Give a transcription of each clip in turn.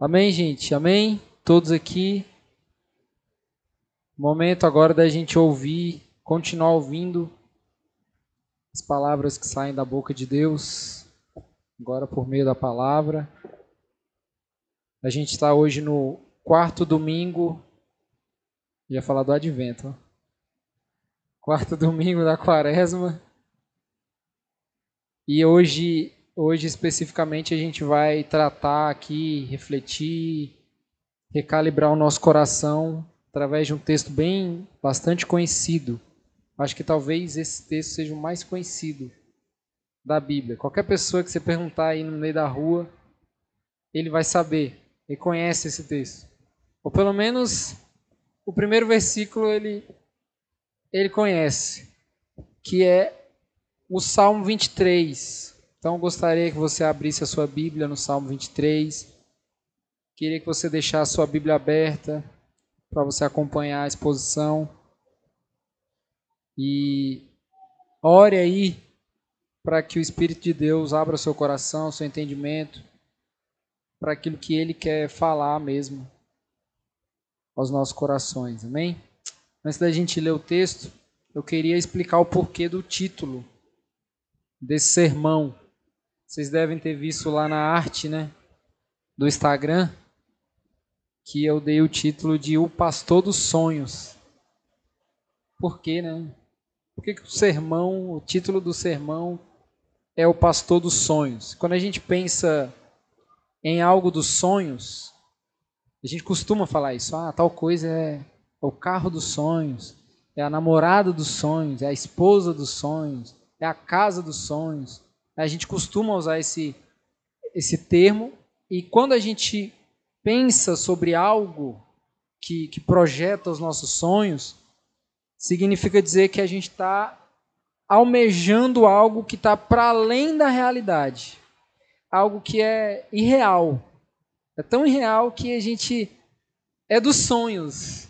Amém, gente? Amém? Todos aqui. Momento agora da gente ouvir, continuar ouvindo as palavras que saem da boca de Deus, agora por meio da palavra. A gente está hoje no quarto domingo, ia falar do advento, ó. quarto domingo da quaresma. E hoje Hoje, especificamente, a gente vai tratar aqui, refletir, recalibrar o nosso coração através de um texto bem, bastante conhecido. Acho que talvez esse texto seja o mais conhecido da Bíblia. Qualquer pessoa que você perguntar aí no meio da rua, ele vai saber, ele conhece esse texto. Ou pelo menos o primeiro versículo ele, ele conhece, que é o Salmo 23. Então gostaria que você abrisse a sua Bíblia no Salmo 23. Queria que você deixasse a sua Bíblia aberta para você acompanhar a exposição. E ore aí para que o Espírito de Deus abra seu coração, seu entendimento, para aquilo que ele quer falar mesmo aos nossos corações. Amém? Antes da gente ler o texto, eu queria explicar o porquê do título desse sermão. Vocês devem ter visto lá na arte, né, do Instagram, que eu dei o título de O Pastor dos Sonhos. Por quê, né? Por que, que o sermão, o título do sermão é O Pastor dos Sonhos? Quando a gente pensa em algo dos sonhos, a gente costuma falar isso. Ah, tal coisa é o carro dos sonhos, é a namorada dos sonhos, é a esposa dos sonhos, é a casa dos sonhos. A gente costuma usar esse, esse termo, e quando a gente pensa sobre algo que, que projeta os nossos sonhos, significa dizer que a gente está almejando algo que está para além da realidade, algo que é irreal. É tão irreal que a gente é dos sonhos.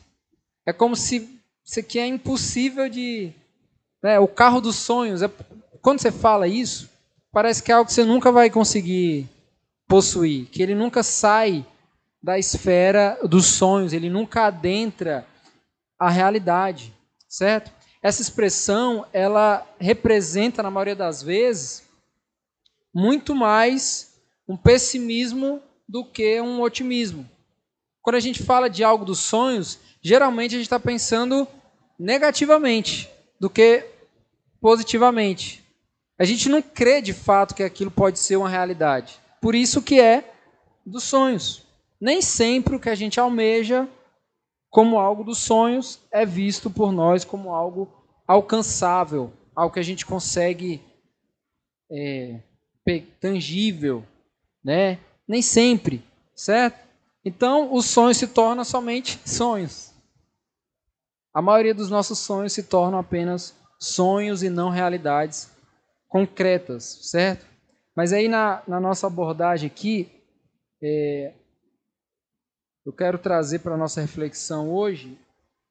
É como se isso aqui é impossível de. Né, o carro dos sonhos. É, quando você fala isso, parece que é algo que você nunca vai conseguir possuir, que ele nunca sai da esfera dos sonhos, ele nunca adentra a realidade, certo? Essa expressão, ela representa na maioria das vezes muito mais um pessimismo do que um otimismo. Quando a gente fala de algo dos sonhos, geralmente a gente está pensando negativamente do que positivamente. A gente não crê de fato que aquilo pode ser uma realidade. Por isso que é dos sonhos. Nem sempre o que a gente almeja como algo dos sonhos é visto por nós como algo alcançável, algo que a gente consegue é, tangível, né? Nem sempre, certo? Então, os sonhos se tornam somente sonhos. A maioria dos nossos sonhos se tornam apenas sonhos e não realidades concretas, certo? Mas aí na, na nossa abordagem aqui, é, eu quero trazer para a nossa reflexão hoje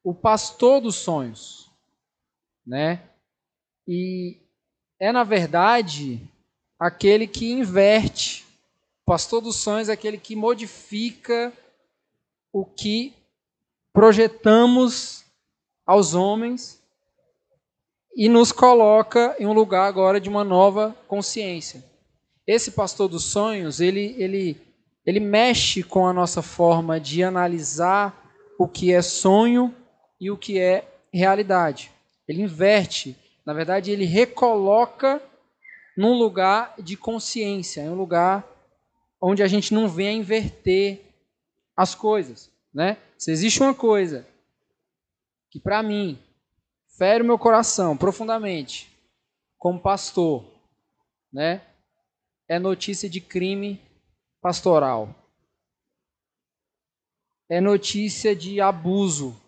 o pastor dos sonhos, né? E é na verdade aquele que inverte. O pastor dos sonhos é aquele que modifica o que projetamos aos homens e nos coloca em um lugar agora de uma nova consciência. Esse pastor dos sonhos, ele, ele, ele mexe com a nossa forma de analisar o que é sonho e o que é realidade. Ele inverte, na verdade, ele recoloca num lugar de consciência, em um lugar onde a gente não vem a inverter as coisas, né? Se existe uma coisa que para mim fere o meu coração profundamente, como pastor, né? É notícia de crime pastoral. É notícia de abuso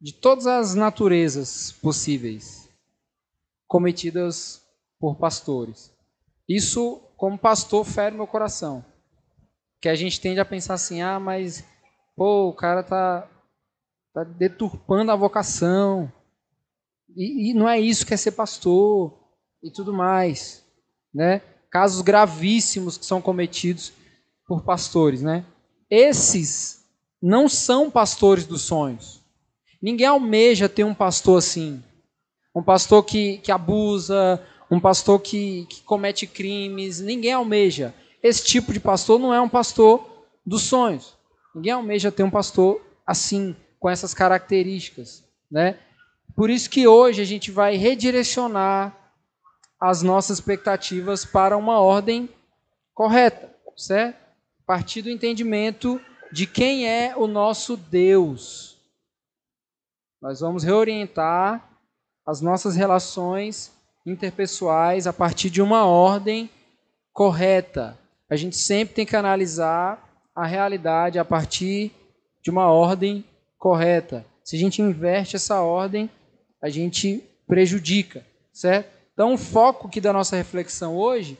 de todas as naturezas possíveis cometidas por pastores. Isso, como pastor, fere meu coração. Que a gente tende a pensar assim: ah, mas pô, o cara tá, tá deturpando a vocação e, e não é isso que é ser pastor e tudo mais, né? Casos gravíssimos que são cometidos por pastores, né? esses não são pastores dos sonhos. Ninguém almeja ter um pastor assim. Um pastor que, que abusa, um pastor que, que comete crimes. Ninguém almeja. Esse tipo de pastor não é um pastor dos sonhos. Ninguém almeja ter um pastor assim, com essas características. Né? Por isso que hoje a gente vai redirecionar as nossas expectativas para uma ordem correta, certo? A partir do entendimento de quem é o nosso Deus. Nós vamos reorientar as nossas relações interpessoais a partir de uma ordem correta. A gente sempre tem que analisar a realidade a partir de uma ordem correta. Se a gente inverte essa ordem, a gente prejudica, certo? Então, o foco aqui da nossa reflexão hoje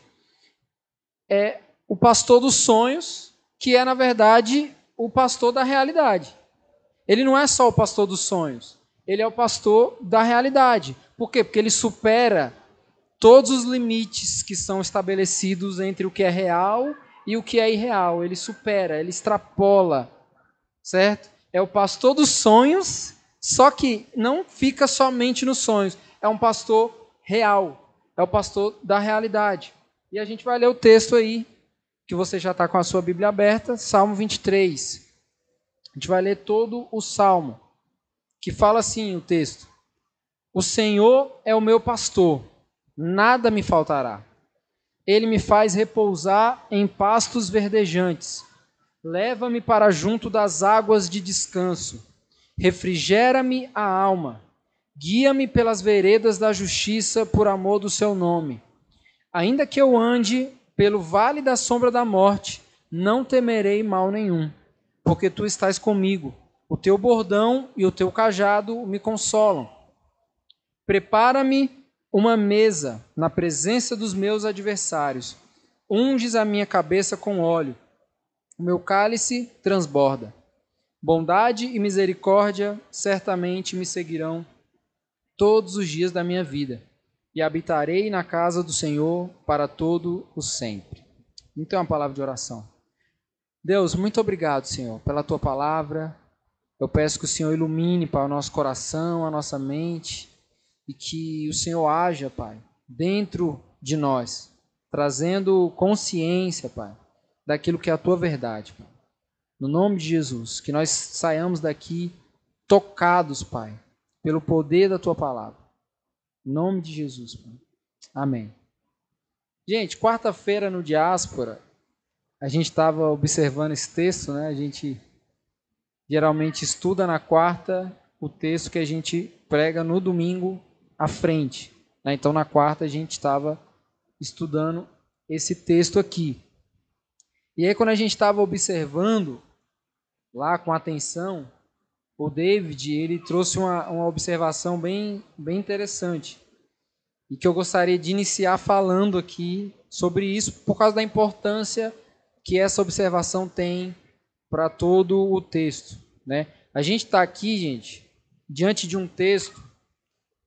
é o pastor dos sonhos, que é, na verdade, o pastor da realidade. Ele não é só o pastor dos sonhos, ele é o pastor da realidade. Por quê? Porque ele supera todos os limites que são estabelecidos entre o que é real e o que é irreal. Ele supera, ele extrapola, certo? É o pastor dos sonhos, só que não fica somente nos sonhos. É um pastor real, é o pastor da realidade. E a gente vai ler o texto aí, que você já está com a sua Bíblia aberta, Salmo 23. A gente vai ler todo o Salmo, que fala assim o texto: O Senhor é o meu pastor, nada me faltará. Ele me faz repousar em pastos verdejantes. Leva-me para junto das águas de descanso. Refrigera-me a alma Guia-me pelas veredas da justiça por amor do seu nome. Ainda que eu ande pelo vale da sombra da morte, não temerei mal nenhum, porque tu estás comigo. O teu bordão e o teu cajado me consolam. Prepara-me uma mesa na presença dos meus adversários. Unges a minha cabeça com óleo. O meu cálice transborda. Bondade e misericórdia certamente me seguirão todos os dias da minha vida, e habitarei na casa do Senhor para todo o sempre. Então, uma palavra de oração. Deus, muito obrigado, Senhor, pela tua palavra. Eu peço que o Senhor ilumine para o nosso coração, a nossa mente, e que o Senhor haja, Pai, dentro de nós, trazendo consciência, Pai, daquilo que é a tua verdade, Pai. No nome de Jesus, que nós saiamos daqui tocados, Pai, pelo poder da tua palavra. Em nome de Jesus. Amém. Gente, quarta-feira no Diáspora, a gente estava observando esse texto, né? A gente geralmente estuda na quarta o texto que a gente prega no domingo à frente. Né? Então, na quarta, a gente estava estudando esse texto aqui. E aí, quando a gente estava observando lá com atenção, o David ele trouxe uma, uma observação bem, bem interessante e que eu gostaria de iniciar falando aqui sobre isso por causa da importância que essa observação tem para todo o texto. Né? A gente está aqui, gente, diante de um texto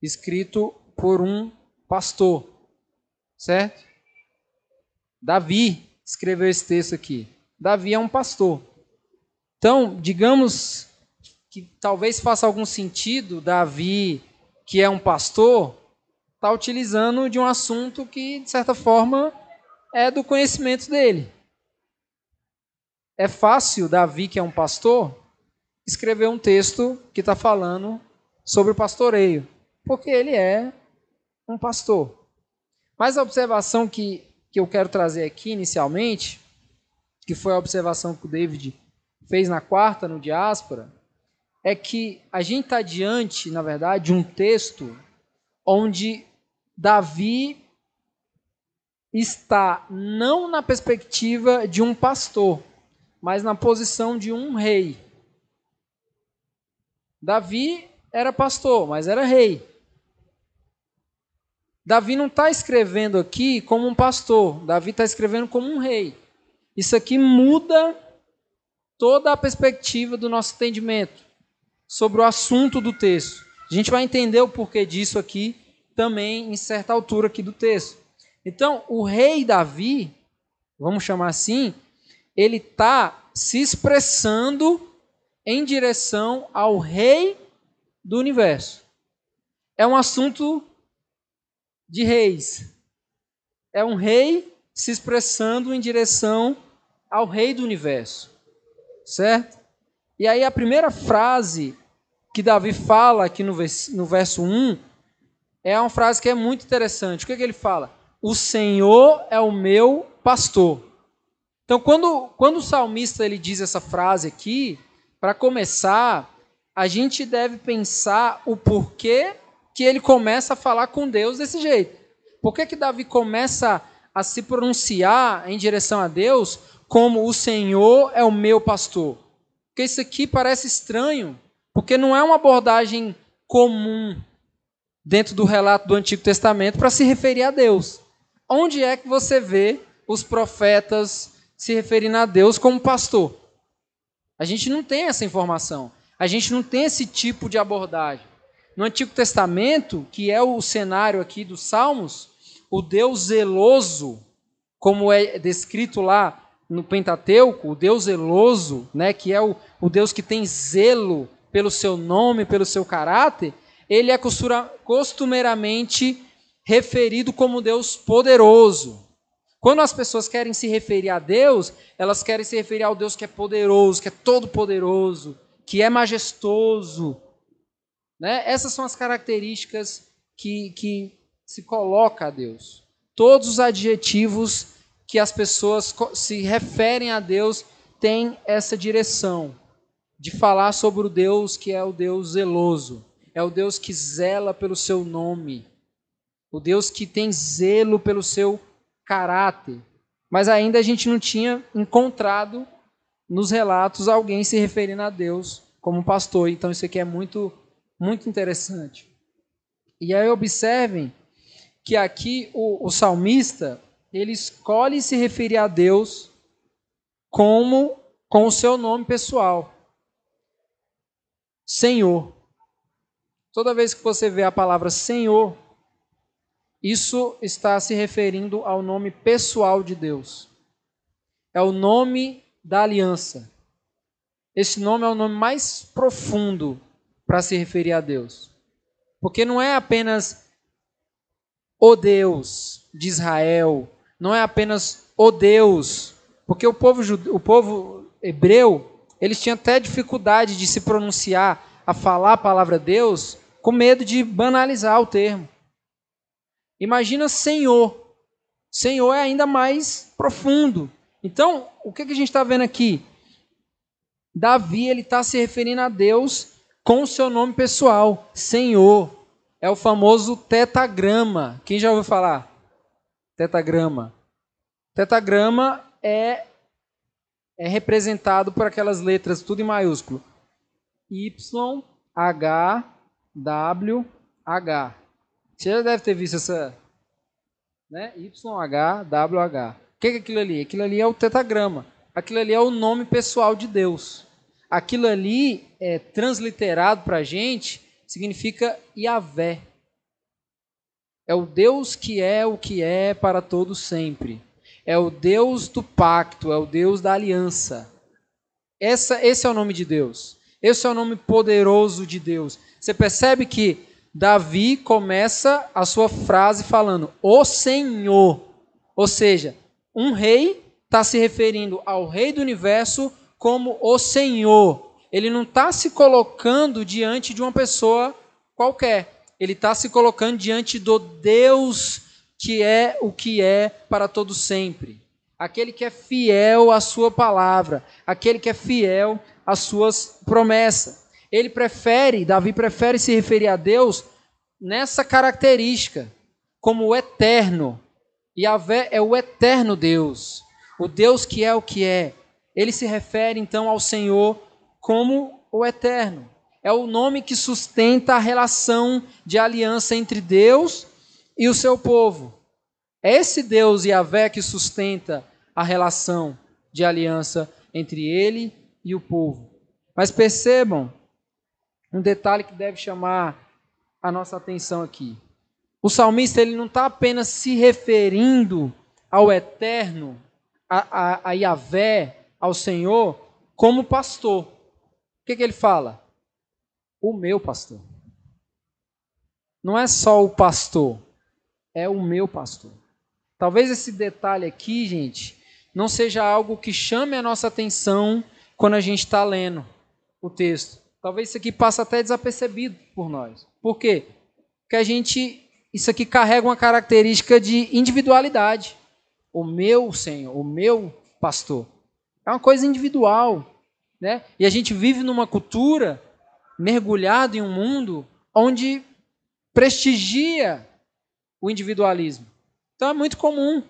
escrito por um pastor, certo? Davi escreveu esse texto aqui. Davi é um pastor. Então, digamos que talvez faça algum sentido Davi, que é um pastor, está utilizando de um assunto que, de certa forma, é do conhecimento dele. É fácil Davi, que é um pastor, escrever um texto que está falando sobre o pastoreio, porque ele é um pastor. Mas a observação que, que eu quero trazer aqui inicialmente, que foi a observação que o David fez na quarta, no diáspora, é que a gente está diante, na verdade, de um texto onde Davi está não na perspectiva de um pastor, mas na posição de um rei. Davi era pastor, mas era rei. Davi não está escrevendo aqui como um pastor, Davi está escrevendo como um rei. Isso aqui muda toda a perspectiva do nosso entendimento sobre o assunto do texto. A gente vai entender o porquê disso aqui também em certa altura aqui do texto. Então, o rei Davi, vamos chamar assim, ele está se expressando em direção ao Rei do universo. É um assunto de reis. É um rei se expressando em direção ao Rei do universo. Certo? E aí a primeira frase que Davi fala aqui no verso, no verso 1 é uma frase que é muito interessante. O que, é que ele fala? O Senhor é o meu pastor. Então, quando, quando o salmista ele diz essa frase aqui, para começar, a gente deve pensar o porquê que ele começa a falar com Deus desse jeito. Por que, que Davi começa a se pronunciar em direção a Deus como o Senhor é o meu pastor? Porque isso aqui parece estranho, porque não é uma abordagem comum dentro do relato do Antigo Testamento para se referir a Deus. Onde é que você vê os profetas se referindo a Deus como pastor? A gente não tem essa informação. A gente não tem esse tipo de abordagem. No Antigo Testamento, que é o cenário aqui dos Salmos, o Deus zeloso, como é descrito lá no Pentateuco, o Deus zeloso, né, que é o, o Deus que tem zelo pelo seu nome, pelo seu caráter, ele é costumeiramente referido como Deus poderoso. Quando as pessoas querem se referir a Deus, elas querem se referir ao Deus que é poderoso, que é todo-poderoso, que é majestoso. Né? Essas são as características que, que se coloca a Deus. Todos os adjetivos que as pessoas se referem a Deus têm essa direção de falar sobre o Deus que é o Deus zeloso, é o Deus que zela pelo seu nome, o Deus que tem zelo pelo seu caráter. Mas ainda a gente não tinha encontrado nos relatos alguém se referindo a Deus como pastor. Então isso aqui é muito muito interessante. E aí observem que aqui o, o salmista ele escolhe se referir a Deus como com o seu nome pessoal. Senhor. Toda vez que você vê a palavra Senhor, isso está se referindo ao nome pessoal de Deus. É o nome da aliança. Esse nome é o nome mais profundo para se referir a Deus. Porque não é apenas o Deus de Israel, não é apenas o Deus, porque o povo, o povo hebreu, eles tinham até dificuldade de se pronunciar, a falar a palavra Deus, com medo de banalizar o termo. Imagina Senhor. Senhor é ainda mais profundo. Então, o que, que a gente está vendo aqui? Davi ele está se referindo a Deus com o seu nome pessoal, Senhor. É o famoso tetagrama. Quem já ouviu falar? Tetagrama. Tetagrama é, é representado por aquelas letras tudo em maiúsculo. Y, H, W, H. Você já deve ter visto essa. Né? YHWH. O que é aquilo ali? Aquilo ali é o tetagrama. Aquilo ali é o nome pessoal de Deus aquilo ali, é, transliterado para a gente, significa Yahvé. É o Deus que é o que é para todo sempre. É o Deus do pacto, é o Deus da aliança. Essa, esse é o nome de Deus. Esse é o nome poderoso de Deus. Você percebe que Davi começa a sua frase falando o Senhor. Ou seja, um rei está se referindo ao rei do universo como o Senhor. Ele não está se colocando diante de uma pessoa qualquer. Ele está se colocando diante do Deus que é o que é para todo sempre. Aquele que é fiel à sua palavra, aquele que é fiel às suas promessas. Ele prefere, Davi prefere se referir a Deus nessa característica, como o eterno. Yahvé é o eterno Deus, o Deus que é o que é, ele se refere então ao Senhor como o Eterno. É o nome que sustenta a relação de aliança entre Deus e o seu povo. É esse Deus Yahvé que sustenta a relação de aliança entre ele e o povo. Mas percebam um detalhe que deve chamar a nossa atenção aqui. O salmista ele não está apenas se referindo ao eterno, a, a, a Yahvé, ao Senhor como pastor. O que, que ele fala? O meu pastor. Não é só o pastor, é o meu pastor. Talvez esse detalhe aqui, gente, não seja algo que chame a nossa atenção quando a gente está lendo o texto. Talvez isso aqui passe até desapercebido por nós. Por quê? Porque a gente, isso aqui carrega uma característica de individualidade. O meu Senhor, o meu pastor. É uma coisa individual. Né? E a gente vive numa cultura mergulhado em um mundo onde prestigia o individualismo. Então é muito comum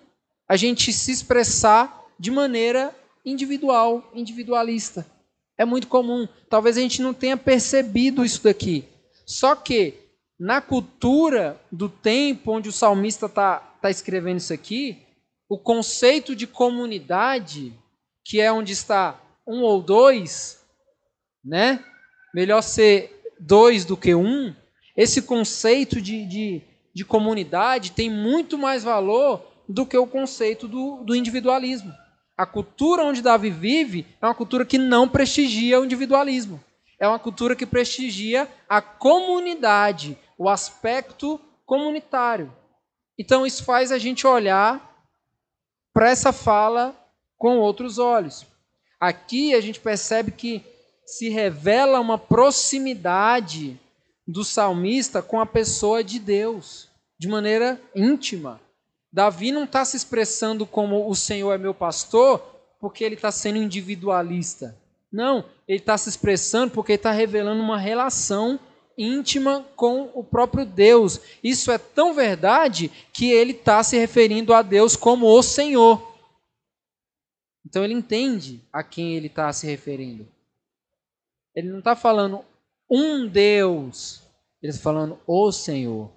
a gente se expressar de maneira individual, individualista. É muito comum. Talvez a gente não tenha percebido isso daqui. Só que na cultura do tempo onde o salmista está tá escrevendo isso aqui, o conceito de comunidade, que é onde está um ou dois, né? Melhor ser dois do que um. Esse conceito de, de, de comunidade tem muito mais valor do que o conceito do, do individualismo. A cultura onde Davi vive é uma cultura que não prestigia o individualismo. É uma cultura que prestigia a comunidade, o aspecto comunitário. Então isso faz a gente olhar para essa fala com outros olhos. Aqui a gente percebe que se revela uma proximidade do salmista com a pessoa de Deus, de maneira íntima. Davi não está se expressando como o Senhor é meu pastor porque ele está sendo individualista. Não, ele está se expressando porque está revelando uma relação íntima com o próprio Deus. Isso é tão verdade que ele está se referindo a Deus como o Senhor. Então ele entende a quem ele está se referindo. Ele não está falando um Deus, ele está falando o Senhor,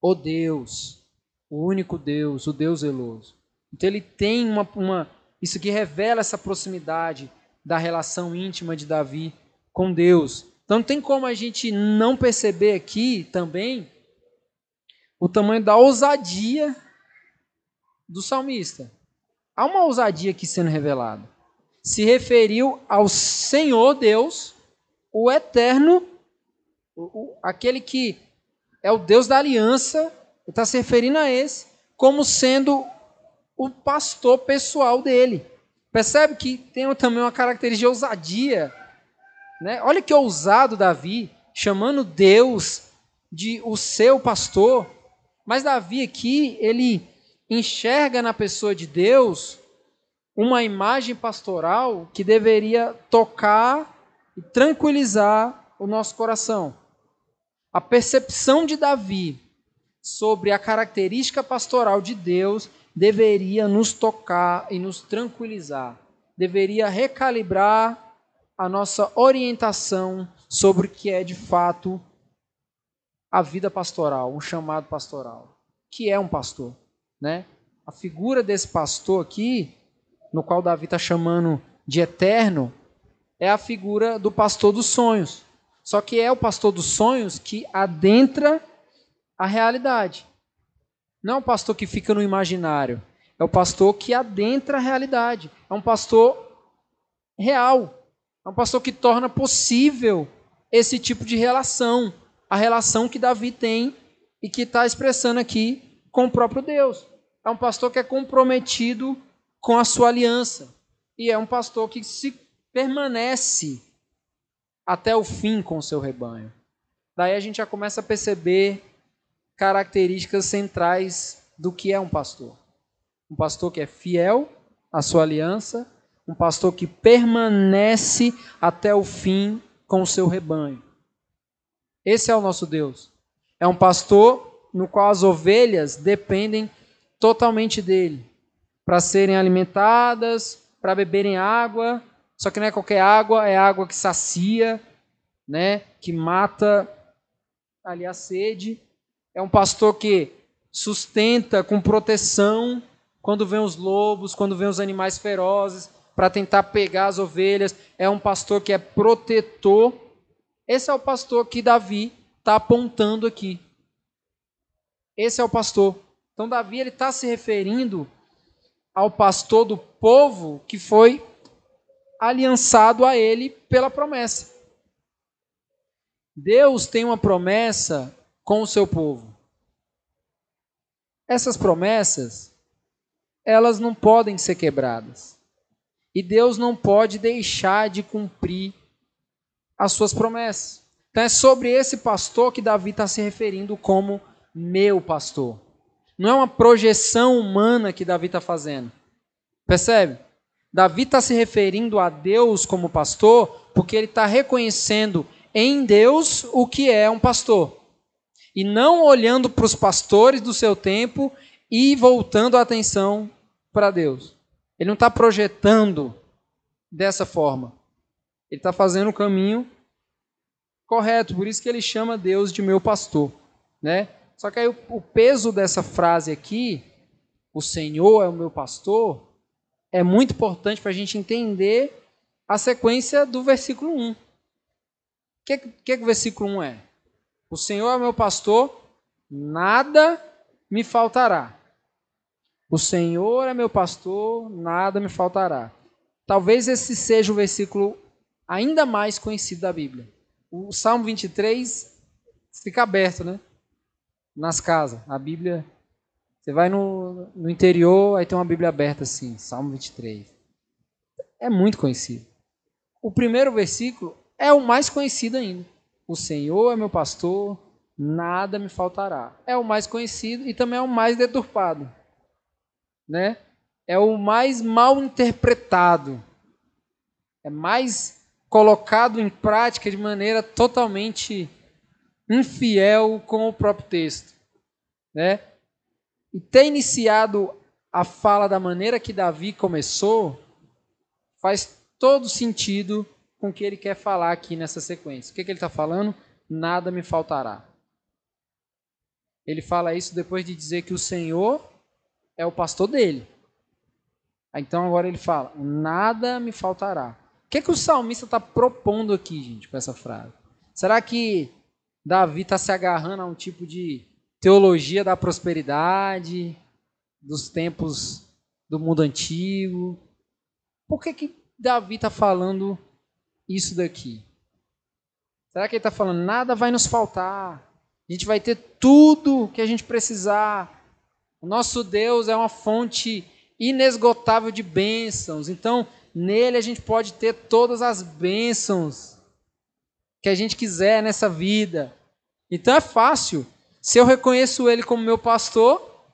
o Deus, o único Deus, o Deus zeloso. Então ele tem uma, uma isso que revela essa proximidade da relação íntima de Davi com Deus. Então não tem como a gente não perceber aqui também o tamanho da ousadia do salmista. Há uma ousadia aqui sendo revelada. Se referiu ao Senhor Deus, o eterno, o, o, aquele que é o Deus da aliança, está se referindo a esse, como sendo o pastor pessoal dele. Percebe que tem também uma característica de ousadia. Né? Olha que ousado Davi, chamando Deus de o seu pastor. Mas Davi aqui, ele enxerga na pessoa de Deus uma imagem pastoral que deveria tocar e tranquilizar o nosso coração. A percepção de Davi sobre a característica pastoral de Deus deveria nos tocar e nos tranquilizar, deveria recalibrar a nossa orientação sobre o que é de fato a vida pastoral, um chamado pastoral, que é um pastor né? A figura desse pastor aqui, no qual Davi está chamando de eterno, é a figura do pastor dos sonhos. Só que é o pastor dos sonhos que adentra a realidade. Não é um pastor que fica no imaginário. É o pastor que adentra a realidade. É um pastor real. É um pastor que torna possível esse tipo de relação. A relação que Davi tem e que está expressando aqui com o próprio Deus é um pastor que é comprometido com a sua aliança. E é um pastor que se permanece até o fim com o seu rebanho. Daí a gente já começa a perceber características centrais do que é um pastor. Um pastor que é fiel à sua aliança, um pastor que permanece até o fim com o seu rebanho. Esse é o nosso Deus. É um pastor no qual as ovelhas dependem totalmente dele, para serem alimentadas, para beberem água, só que não é qualquer água, é água que sacia, né, que mata ali a sede. É um pastor que sustenta com proteção quando vem os lobos, quando vem os animais ferozes, para tentar pegar as ovelhas. É um pastor que é protetor. Esse é o pastor que Davi está apontando aqui. Esse é o pastor. Então, Davi está se referindo ao pastor do povo que foi aliançado a ele pela promessa. Deus tem uma promessa com o seu povo. Essas promessas, elas não podem ser quebradas. E Deus não pode deixar de cumprir as suas promessas. Então é sobre esse pastor que Davi está se referindo como meu pastor. Não é uma projeção humana que Davi está fazendo. Percebe? Davi está se referindo a Deus como pastor porque ele está reconhecendo em Deus o que é um pastor. E não olhando para os pastores do seu tempo e voltando a atenção para Deus. Ele não está projetando dessa forma. Ele está fazendo o caminho correto. Por isso que ele chama Deus de meu pastor. Né? Só que aí o, o peso dessa frase aqui, o Senhor é o meu pastor, é muito importante para a gente entender a sequência do versículo 1. O que, que, que o versículo 1 é? O Senhor é meu pastor, nada me faltará. O Senhor é meu pastor, nada me faltará. Talvez esse seja o versículo ainda mais conhecido da Bíblia. O Salmo 23 fica aberto, né? Nas casas. A Bíblia. Você vai no, no interior, aí tem uma Bíblia aberta assim, Salmo 23. É muito conhecido. O primeiro versículo é o mais conhecido ainda. O Senhor é meu pastor, nada me faltará. É o mais conhecido e também é o mais deturpado. Né? É o mais mal interpretado. É mais colocado em prática de maneira totalmente infiel com o próprio texto. Né? E ter iniciado a fala da maneira que Davi começou faz todo sentido com o que ele quer falar aqui nessa sequência. O que, que ele está falando? Nada me faltará. Ele fala isso depois de dizer que o Senhor é o pastor dele. Então agora ele fala: nada me faltará. O que, que o salmista está propondo aqui, gente, com essa frase? Será que Davi está se agarrando a um tipo de teologia da prosperidade, dos tempos do mundo antigo? Por que, que Davi está falando isso daqui? Será que ele está falando, nada vai nos faltar? A gente vai ter tudo que a gente precisar. O nosso Deus é uma fonte inesgotável de bênçãos. Então, nele a gente pode ter todas as bênçãos que a gente quiser nessa vida. Então é fácil. Se eu reconheço ele como meu pastor,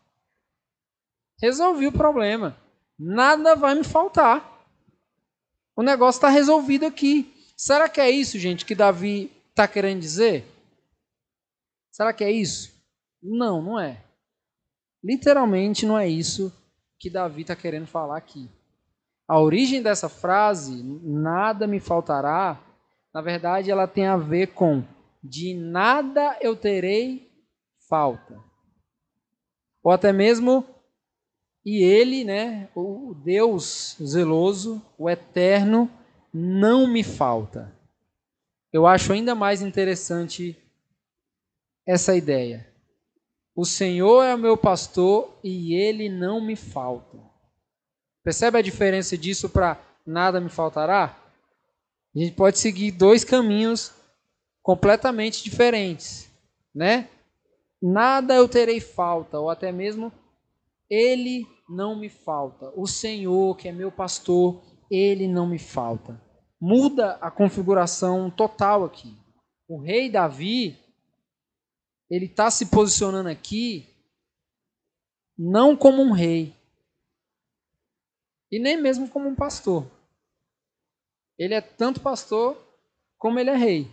resolvi o problema. Nada vai me faltar. O negócio está resolvido aqui. Será que é isso, gente, que Davi está querendo dizer? Será que é isso? Não, não é. Literalmente não é isso que Davi está querendo falar aqui. A origem dessa frase, nada me faltará, na verdade ela tem a ver com de nada eu terei falta. Ou até mesmo e ele, né, o Deus zeloso, o eterno, não me falta. Eu acho ainda mais interessante essa ideia. O Senhor é o meu pastor e ele não me falta. Percebe a diferença disso para nada me faltará? A gente pode seguir dois caminhos completamente diferentes, né? Nada eu terei falta, ou até mesmo ele não me falta. O Senhor, que é meu pastor, ele não me falta. Muda a configuração total aqui. O rei Davi, ele está se posicionando aqui não como um rei e nem mesmo como um pastor. Ele é tanto pastor como ele é rei.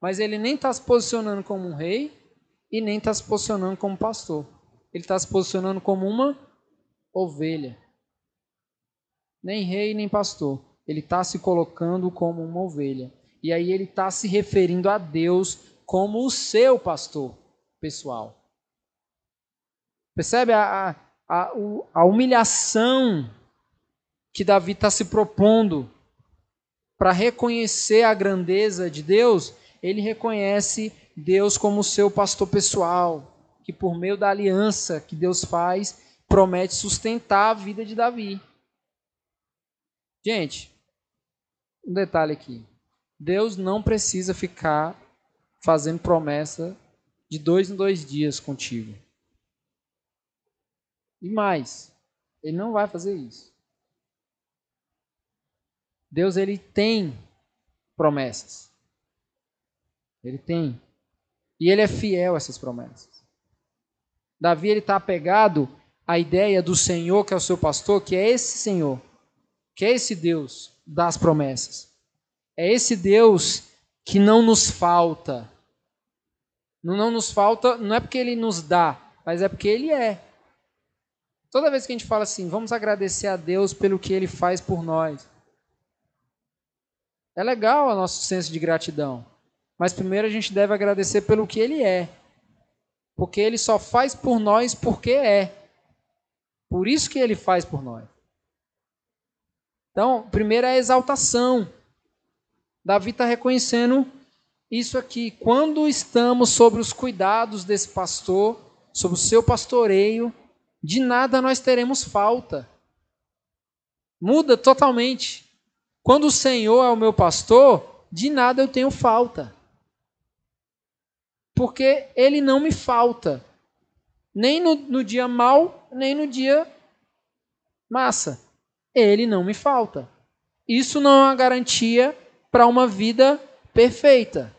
Mas ele nem está se posicionando como um rei e nem está se posicionando como pastor ele está se posicionando como uma ovelha. Nem rei, nem pastor. Ele está se colocando como uma ovelha. E aí ele está se referindo a Deus como o seu pastor pessoal. Percebe a, a, a humilhação que Davi está se propondo para reconhecer a grandeza de Deus? Ele reconhece Deus como seu pastor pessoal que por meio da aliança que Deus faz, promete sustentar a vida de Davi. Gente, um detalhe aqui. Deus não precisa ficar fazendo promessa de dois em dois dias contigo. E mais, ele não vai fazer isso. Deus ele tem promessas. Ele tem. E ele é fiel a essas promessas. Davi ele está apegado à ideia do Senhor que é o seu pastor, que é esse Senhor, que é esse Deus das promessas. É esse Deus que não nos falta. Não, não nos falta, não é porque ele nos dá, mas é porque ele é. Toda vez que a gente fala assim, vamos agradecer a Deus pelo que ele faz por nós. É legal o nosso senso de gratidão. Mas primeiro a gente deve agradecer pelo que ele é. Porque ele só faz por nós porque é. Por isso que ele faz por nós. Então, primeiro é a exaltação. Davi está reconhecendo isso aqui. Quando estamos sobre os cuidados desse pastor, sobre o seu pastoreio, de nada nós teremos falta. Muda totalmente. Quando o Senhor é o meu pastor, de nada eu tenho falta. Porque ele não me falta. Nem no, no dia mal, nem no dia massa. Ele não me falta. Isso não é uma garantia para uma vida perfeita.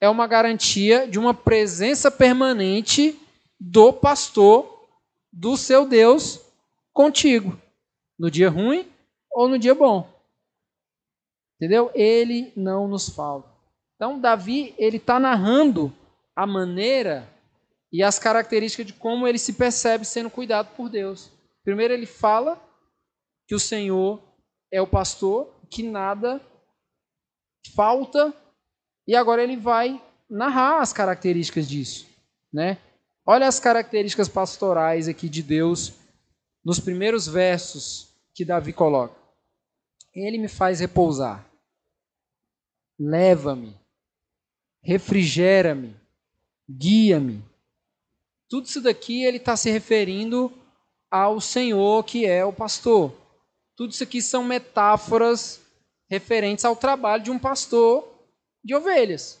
É uma garantia de uma presença permanente do pastor, do seu Deus, contigo. No dia ruim ou no dia bom. Entendeu? Ele não nos falta. Então, Davi, ele está narrando a maneira e as características de como ele se percebe sendo cuidado por Deus. Primeiro, ele fala que o Senhor é o pastor, que nada falta, e agora ele vai narrar as características disso, né? Olha as características pastorais aqui de Deus nos primeiros versos que Davi coloca. Ele me faz repousar. Leva-me. Refrigera-me guia-me. Tudo isso daqui ele está se referindo ao Senhor que é o pastor. Tudo isso aqui são metáforas referentes ao trabalho de um pastor de ovelhas.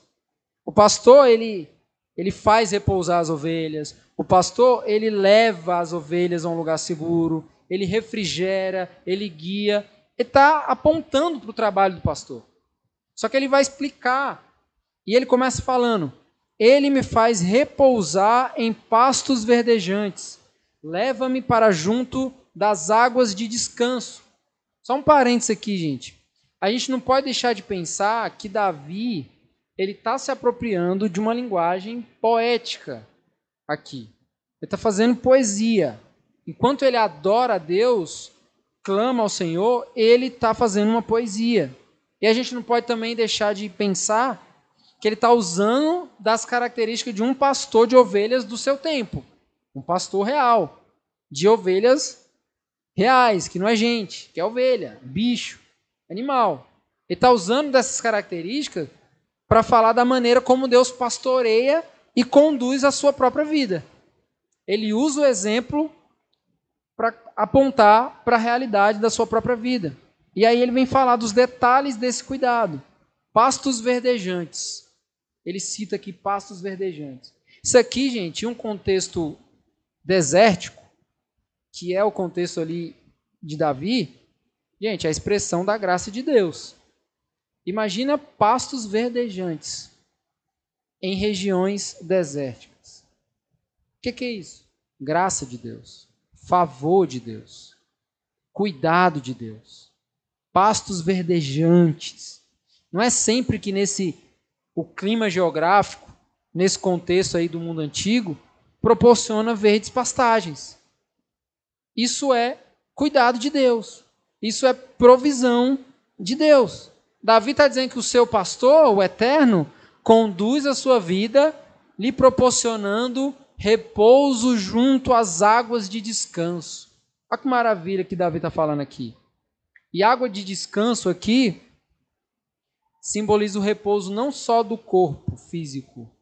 O pastor ele ele faz repousar as ovelhas. O pastor ele leva as ovelhas a um lugar seguro. Ele refrigera, ele guia. Ele está apontando para o trabalho do pastor. Só que ele vai explicar. E ele começa falando: ele me faz repousar em pastos verdejantes. Leva-me para junto das águas de descanso. Só um parênteses aqui, gente. A gente não pode deixar de pensar que Davi ele está se apropriando de uma linguagem poética aqui. Ele está fazendo poesia. Enquanto ele adora a Deus, clama ao Senhor, ele está fazendo uma poesia. E a gente não pode também deixar de pensar que ele está usando das características de um pastor de ovelhas do seu tempo. Um pastor real, de ovelhas reais, que não é gente, que é ovelha, bicho, animal. Ele está usando dessas características para falar da maneira como Deus pastoreia e conduz a sua própria vida. Ele usa o exemplo para apontar para a realidade da sua própria vida. E aí ele vem falar dos detalhes desse cuidado. Pastos verdejantes ele cita aqui pastos verdejantes. Isso aqui, gente, em um contexto desértico, que é o contexto ali de Davi, gente, é a expressão da graça de Deus. Imagina pastos verdejantes em regiões desérticas. O que, que é isso? Graça de Deus, favor de Deus, cuidado de Deus, pastos verdejantes. Não é sempre que nesse o clima geográfico, nesse contexto aí do mundo antigo, proporciona verdes pastagens. Isso é cuidado de Deus. Isso é provisão de Deus. Davi está dizendo que o seu pastor, o eterno, conduz a sua vida, lhe proporcionando repouso junto às águas de descanso. Olha que maravilha que Davi está falando aqui. E água de descanso aqui simboliza o repouso não só do corpo físico.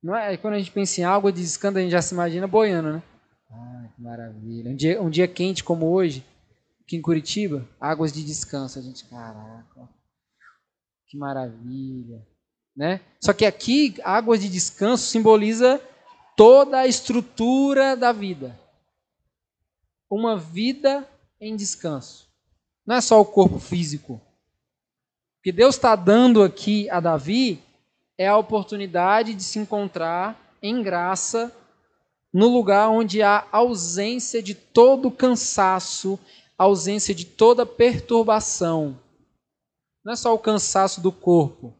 Não é quando a gente pensa em água de descanso, a gente já se imagina boiando, né? Ah, que maravilha. Um dia, um dia quente como hoje, aqui em Curitiba, águas de descanso. A gente, caraca, que maravilha, né? Só que aqui, águas de descanso simboliza toda a estrutura da vida. Uma vida em descanso. Não é só o corpo físico. Que Deus está dando aqui a Davi é a oportunidade de se encontrar em graça no lugar onde há ausência de todo cansaço, ausência de toda perturbação. Não é só o cansaço do corpo.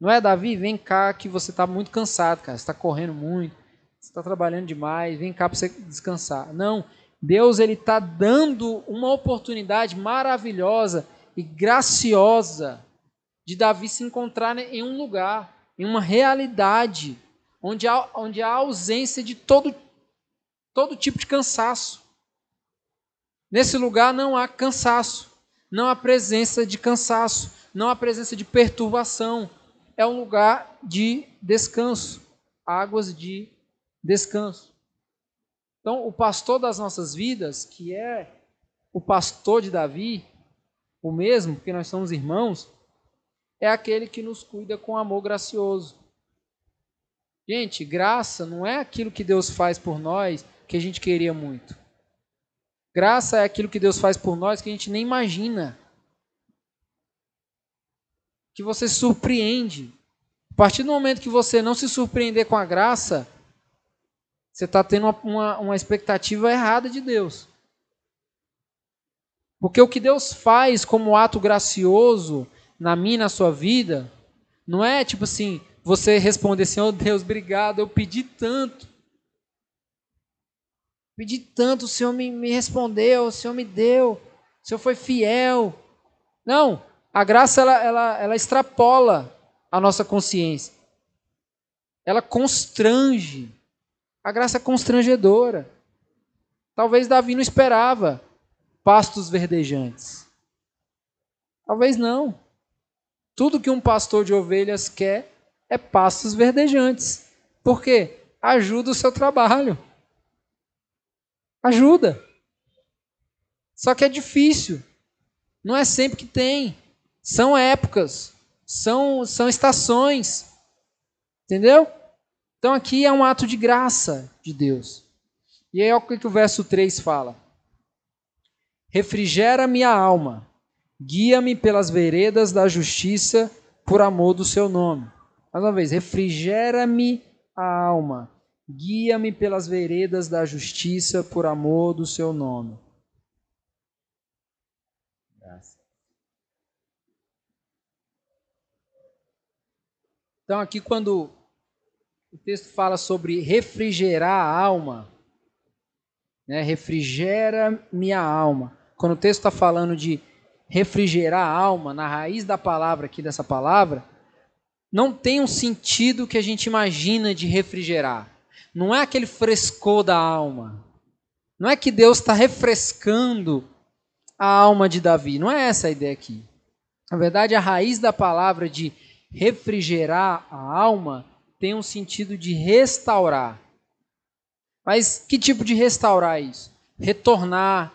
Não é, Davi? Vem cá que você está muito cansado, cara. Você está correndo muito, você está trabalhando demais. Vem cá para você descansar. Não. Deus ele está dando uma oportunidade maravilhosa e graciosa de Davi se encontrar em um lugar, em uma realidade, onde há, onde há ausência de todo, todo tipo de cansaço. Nesse lugar não há cansaço, não há presença de cansaço, não há presença de perturbação. É um lugar de descanso, águas de descanso. Então, o pastor das nossas vidas, que é o pastor de Davi, o mesmo, porque nós somos irmãos, é aquele que nos cuida com amor gracioso. Gente, graça não é aquilo que Deus faz por nós que a gente queria muito. Graça é aquilo que Deus faz por nós que a gente nem imagina. Que você surpreende. A partir do momento que você não se surpreender com a graça, você está tendo uma, uma, uma expectativa errada de Deus. Porque o que Deus faz como ato gracioso na minha na sua vida, não é tipo assim, você responder assim, oh Deus, obrigado, eu pedi tanto. Pedi tanto, o Senhor me, me respondeu, o Senhor me deu, o Senhor foi fiel. Não, a graça ela, ela, ela extrapola a nossa consciência. Ela constrange. A graça é constrangedora. Talvez Davi não esperava pastos verdejantes. Talvez não. Tudo que um pastor de ovelhas quer é pastos verdejantes. Por quê? Ajuda o seu trabalho. Ajuda. Só que é difícil. Não é sempre que tem. São épocas. São, são estações. Entendeu? Então aqui é um ato de graça de Deus. E aí olha o que o verso 3 fala. Refrigera minha alma, guia-me pelas veredas da justiça por amor do seu nome. Mais uma vez, refrigera-me a alma, Guia-me pelas veredas da justiça por amor do seu nome. Então, aqui, quando o texto fala sobre refrigerar a alma, né, refrigera minha alma. Quando o texto está falando de refrigerar a alma, na raiz da palavra aqui dessa palavra, não tem um sentido que a gente imagina de refrigerar. Não é aquele frescor da alma. Não é que Deus está refrescando a alma de Davi. Não é essa a ideia aqui. Na verdade, a raiz da palavra de refrigerar a alma tem um sentido de restaurar. Mas que tipo de restaurar isso? Retornar,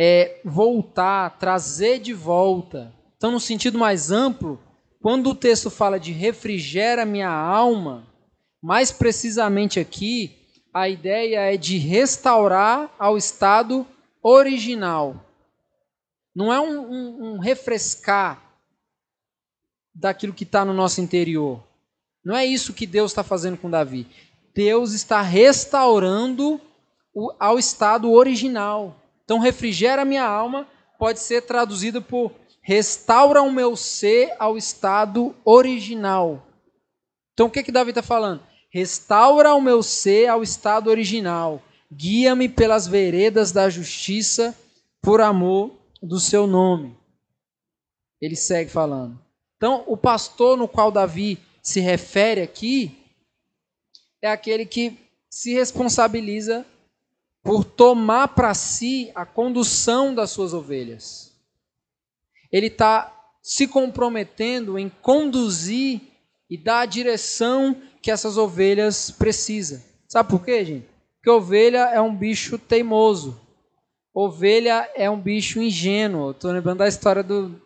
é, voltar, trazer de volta. Então, no sentido mais amplo, quando o texto fala de refrigera minha alma, mais precisamente aqui, a ideia é de restaurar ao estado original. Não é um, um, um refrescar daquilo que está no nosso interior. Não é isso que Deus está fazendo com Davi. Deus está restaurando o, ao estado original. Então, refrigera minha alma pode ser traduzido por restaura o meu ser ao estado original. Então, o que, que Davi está falando? Restaura o meu ser ao estado original. Guia-me pelas veredas da justiça por amor do seu nome. Ele segue falando. Então, o pastor no qual Davi se refere aqui é aquele que se responsabiliza por tomar para si a condução das suas ovelhas. Ele está se comprometendo em conduzir e dar a direção que essas ovelhas precisam. Sabe por quê, gente? Porque ovelha é um bicho teimoso. ovelha é um bicho ingênuo. Estou lembrando da história do,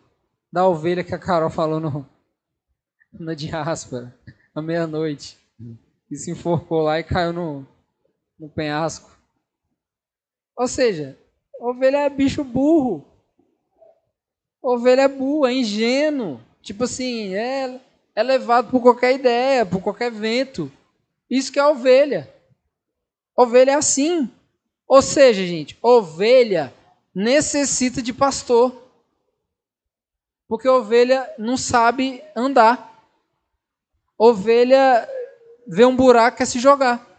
da ovelha que a Carol falou no, na diáspora, à meia-noite. E se enforcou lá e caiu no, no penhasco. Ou seja, ovelha é bicho burro. Ovelha é burro, é ingênuo. Tipo assim, é, é levado por qualquer ideia, por qualquer vento. Isso que é ovelha. Ovelha é assim. Ou seja, gente, ovelha necessita de pastor. Porque ovelha não sabe andar. Ovelha vê um buraco quer se jogar.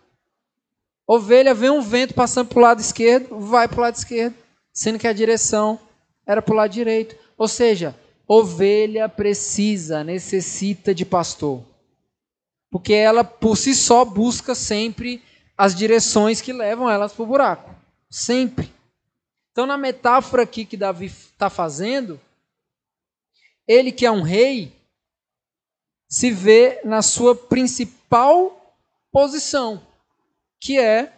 Ovelha vê um vento passando para o lado esquerdo, vai para o lado esquerdo, sendo que a direção era para o lado direito. Ou seja, ovelha precisa, necessita de pastor. Porque ela por si só busca sempre as direções que levam elas para o buraco. Sempre. Então, na metáfora aqui que Davi está fazendo, ele que é um rei, se vê na sua principal posição, que é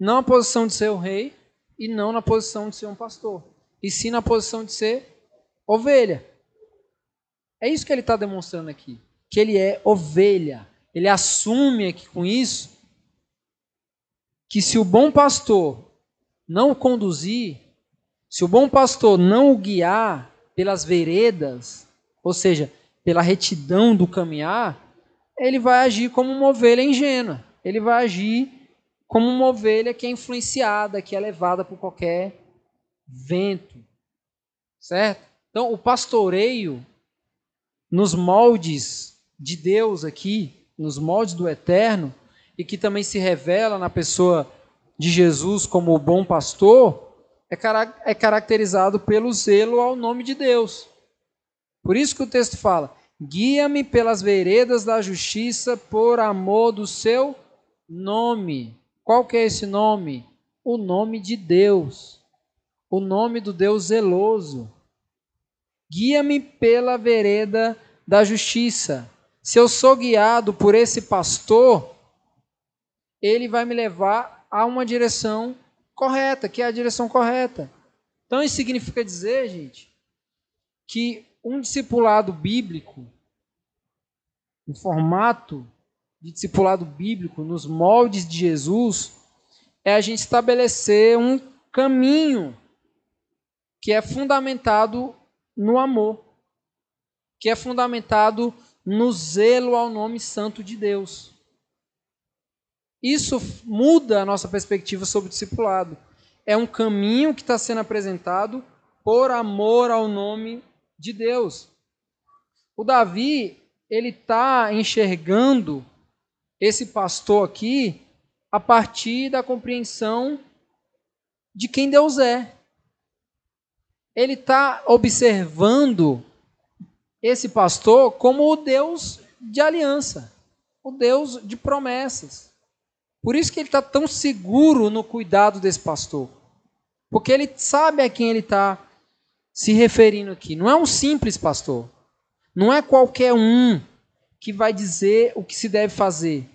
não a posição de ser o rei e não na posição de ser um pastor, e sim na posição de ser ovelha. É isso que ele está demonstrando aqui, que ele é ovelha. Ele assume aqui com isso que se o bom pastor não o conduzir, se o bom pastor não o guiar pelas veredas, ou seja, pela retidão do caminhar, ele vai agir como uma ovelha ingênua. Ele vai agir como uma ovelha que é influenciada, que é levada por qualquer vento. Certo? Então, o pastoreio nos moldes de Deus aqui, nos moldes do eterno, e que também se revela na pessoa de Jesus como o bom pastor, é, é caracterizado pelo zelo ao nome de Deus. Por isso que o texto fala: guia-me pelas veredas da justiça por amor do seu nome. Qual que é esse nome? O nome de Deus. O nome do Deus zeloso. Guia-me pela vereda da justiça. Se eu sou guiado por esse pastor, ele vai me levar a uma direção correta, que é a direção correta. Então isso significa dizer, gente, que um discipulado bíblico, um formato de discipulado bíblico nos moldes de Jesus, é a gente estabelecer um caminho que é fundamentado no amor, que é fundamentado no zelo ao nome santo de Deus. Isso muda a nossa perspectiva sobre o discipulado. É um caminho que está sendo apresentado por amor ao nome de Deus. O Davi, ele está enxergando esse pastor aqui a partir da compreensão de quem Deus é. Ele está observando esse pastor como o Deus de aliança, o Deus de promessas. Por isso que ele está tão seguro no cuidado desse pastor. Porque ele sabe a quem ele está se referindo aqui. Não é um simples pastor. Não é qualquer um que vai dizer o que se deve fazer.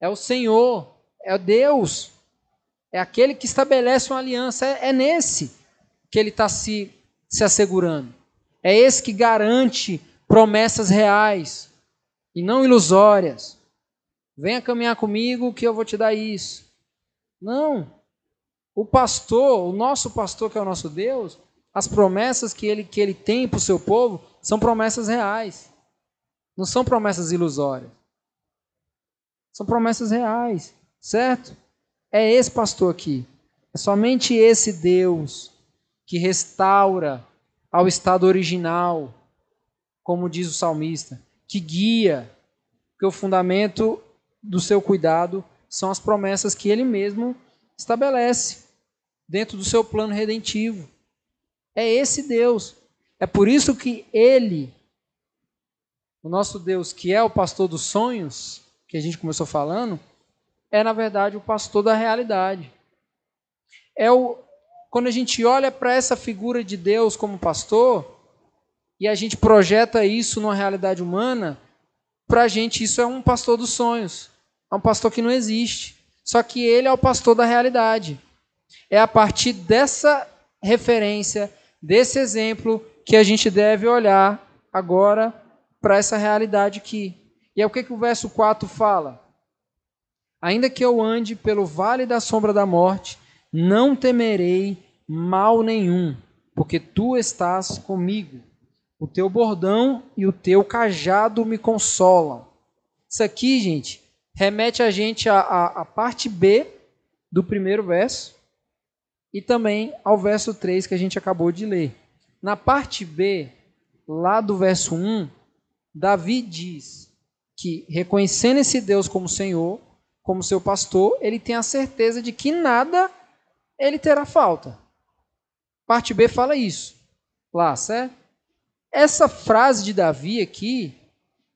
É o Senhor, é Deus, é aquele que estabelece uma aliança. É, é nesse que ele está se, se assegurando. É esse que garante promessas reais e não ilusórias. Venha caminhar comigo que eu vou te dar isso. Não. O pastor, o nosso pastor que é o nosso Deus, as promessas que ele, que ele tem para o seu povo são promessas reais. Não são promessas ilusórias. São promessas reais, certo? É esse pastor aqui. É somente esse Deus que restaura ao estado original, como diz o salmista, que guia, porque o fundamento do seu cuidado são as promessas que ele mesmo estabelece dentro do seu plano redentivo. É esse Deus. É por isso que ele, o nosso Deus, que é o pastor dos sonhos, que a gente começou falando, é na verdade o pastor da realidade. É o quando a gente olha para essa figura de Deus como pastor e a gente projeta isso numa realidade humana, para a gente isso é um pastor dos sonhos. É um pastor que não existe. Só que ele é o pastor da realidade. É a partir dessa referência, desse exemplo, que a gente deve olhar agora para essa realidade aqui. E é o que, que o verso 4 fala? Ainda que eu ande pelo vale da sombra da morte, não temerei mal nenhum, porque tu estás comigo. O teu bordão e o teu cajado me consolam. Isso aqui, gente, remete a gente à, parte B do primeiro verso e também ao verso 3 que a gente acabou de ler. Na parte B, lá do verso 1, Davi diz que, reconhecendo esse Deus como Senhor, como seu pastor, ele tem a certeza de que nada ele terá falta. Parte B fala isso. Lá, certo? Essa frase de Davi aqui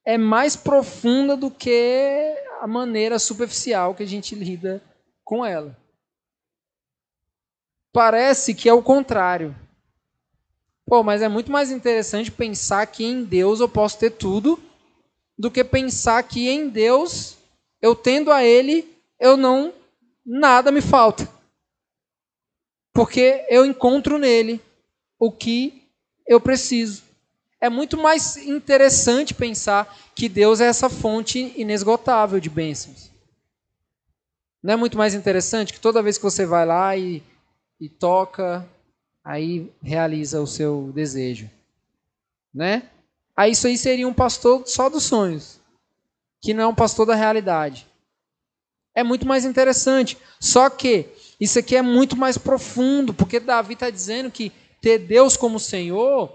é mais profunda do que a maneira superficial que a gente lida com ela. Parece que é o contrário. Pô, mas é muito mais interessante pensar que em Deus eu posso ter tudo do que pensar que em Deus eu tendo a Ele, eu não, nada me falta. Porque eu encontro nele o que eu preciso. É muito mais interessante pensar que Deus é essa fonte inesgotável de bênçãos. Não é muito mais interessante que toda vez que você vai lá e, e toca, aí realiza o seu desejo, né? Aí isso aí seria um pastor só dos sonhos que não é um pastor da realidade. É muito mais interessante. Só que isso aqui é muito mais profundo, porque Davi está dizendo que ter Deus como Senhor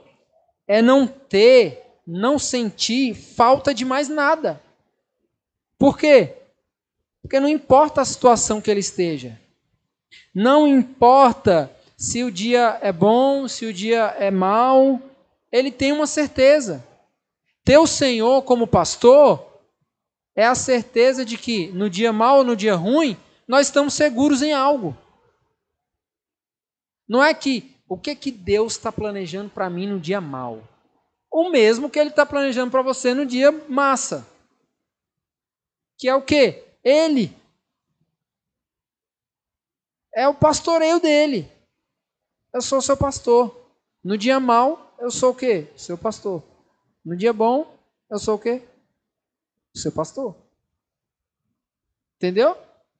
é não ter, não sentir falta de mais nada. Por quê? Porque não importa a situação que ele esteja. Não importa se o dia é bom, se o dia é mau, ele tem uma certeza. Ter o Senhor como pastor é a certeza de que no dia mau ou no dia ruim, nós estamos seguros em algo. Não é que o que que Deus está planejando para mim no dia mau, o mesmo que Ele está planejando para você no dia massa, que é o que Ele é o pastoreio dele. Eu sou seu pastor. No dia mau, eu sou o quê? Seu pastor. No dia bom, eu sou o quê? seu pastor. Entendeu?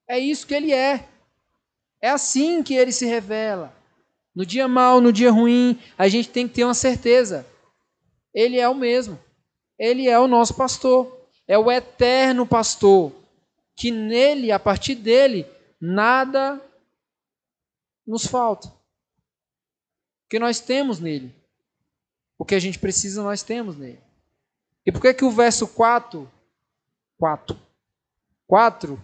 É isso que ele é. É assim que ele se revela. No dia mau, no dia ruim, a gente tem que ter uma certeza. Ele é o mesmo. Ele é o nosso pastor. É o eterno pastor. Que nele, a partir dele, nada nos falta. Porque nós temos nele. O que a gente precisa, nós temos nele. E por que, que o verso 4 4. 4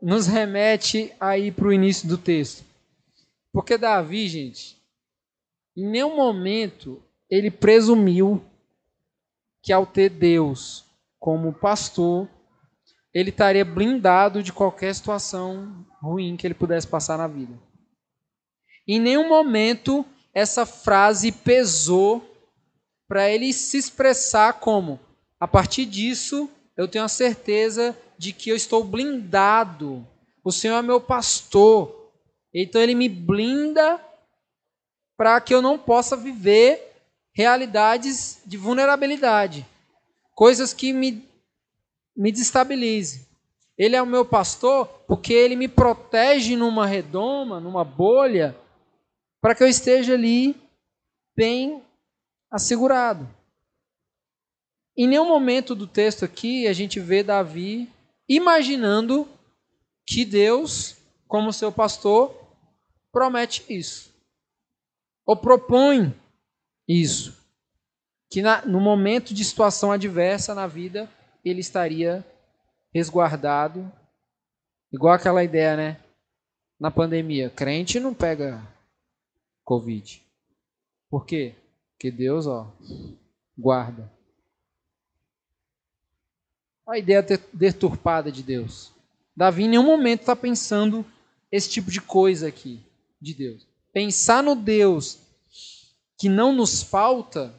nos remete aí para o início do texto. Porque Davi, gente, em nenhum momento ele presumiu que ao ter Deus como pastor, ele estaria blindado de qualquer situação ruim que ele pudesse passar na vida. Em nenhum momento essa frase pesou para ele se expressar como: a partir disso eu tenho a certeza de que eu estou blindado. O Senhor é meu pastor. Então ele me blinda para que eu não possa viver realidades de vulnerabilidade, coisas que me, me desestabilizem. Ele é o meu pastor porque ele me protege numa redoma, numa bolha, para que eu esteja ali bem assegurado. Em nenhum momento do texto aqui a gente vê Davi imaginando que Deus, como seu pastor, promete isso. Ou propõe isso. Que na, no momento de situação adversa na vida, ele estaria resguardado. Igual aquela ideia, né? Na pandemia, crente não pega Covid. Por quê? Porque Deus, ó, guarda a ideia deturpada de Deus. Davi em nenhum momento está pensando esse tipo de coisa aqui de Deus. Pensar no Deus que não nos falta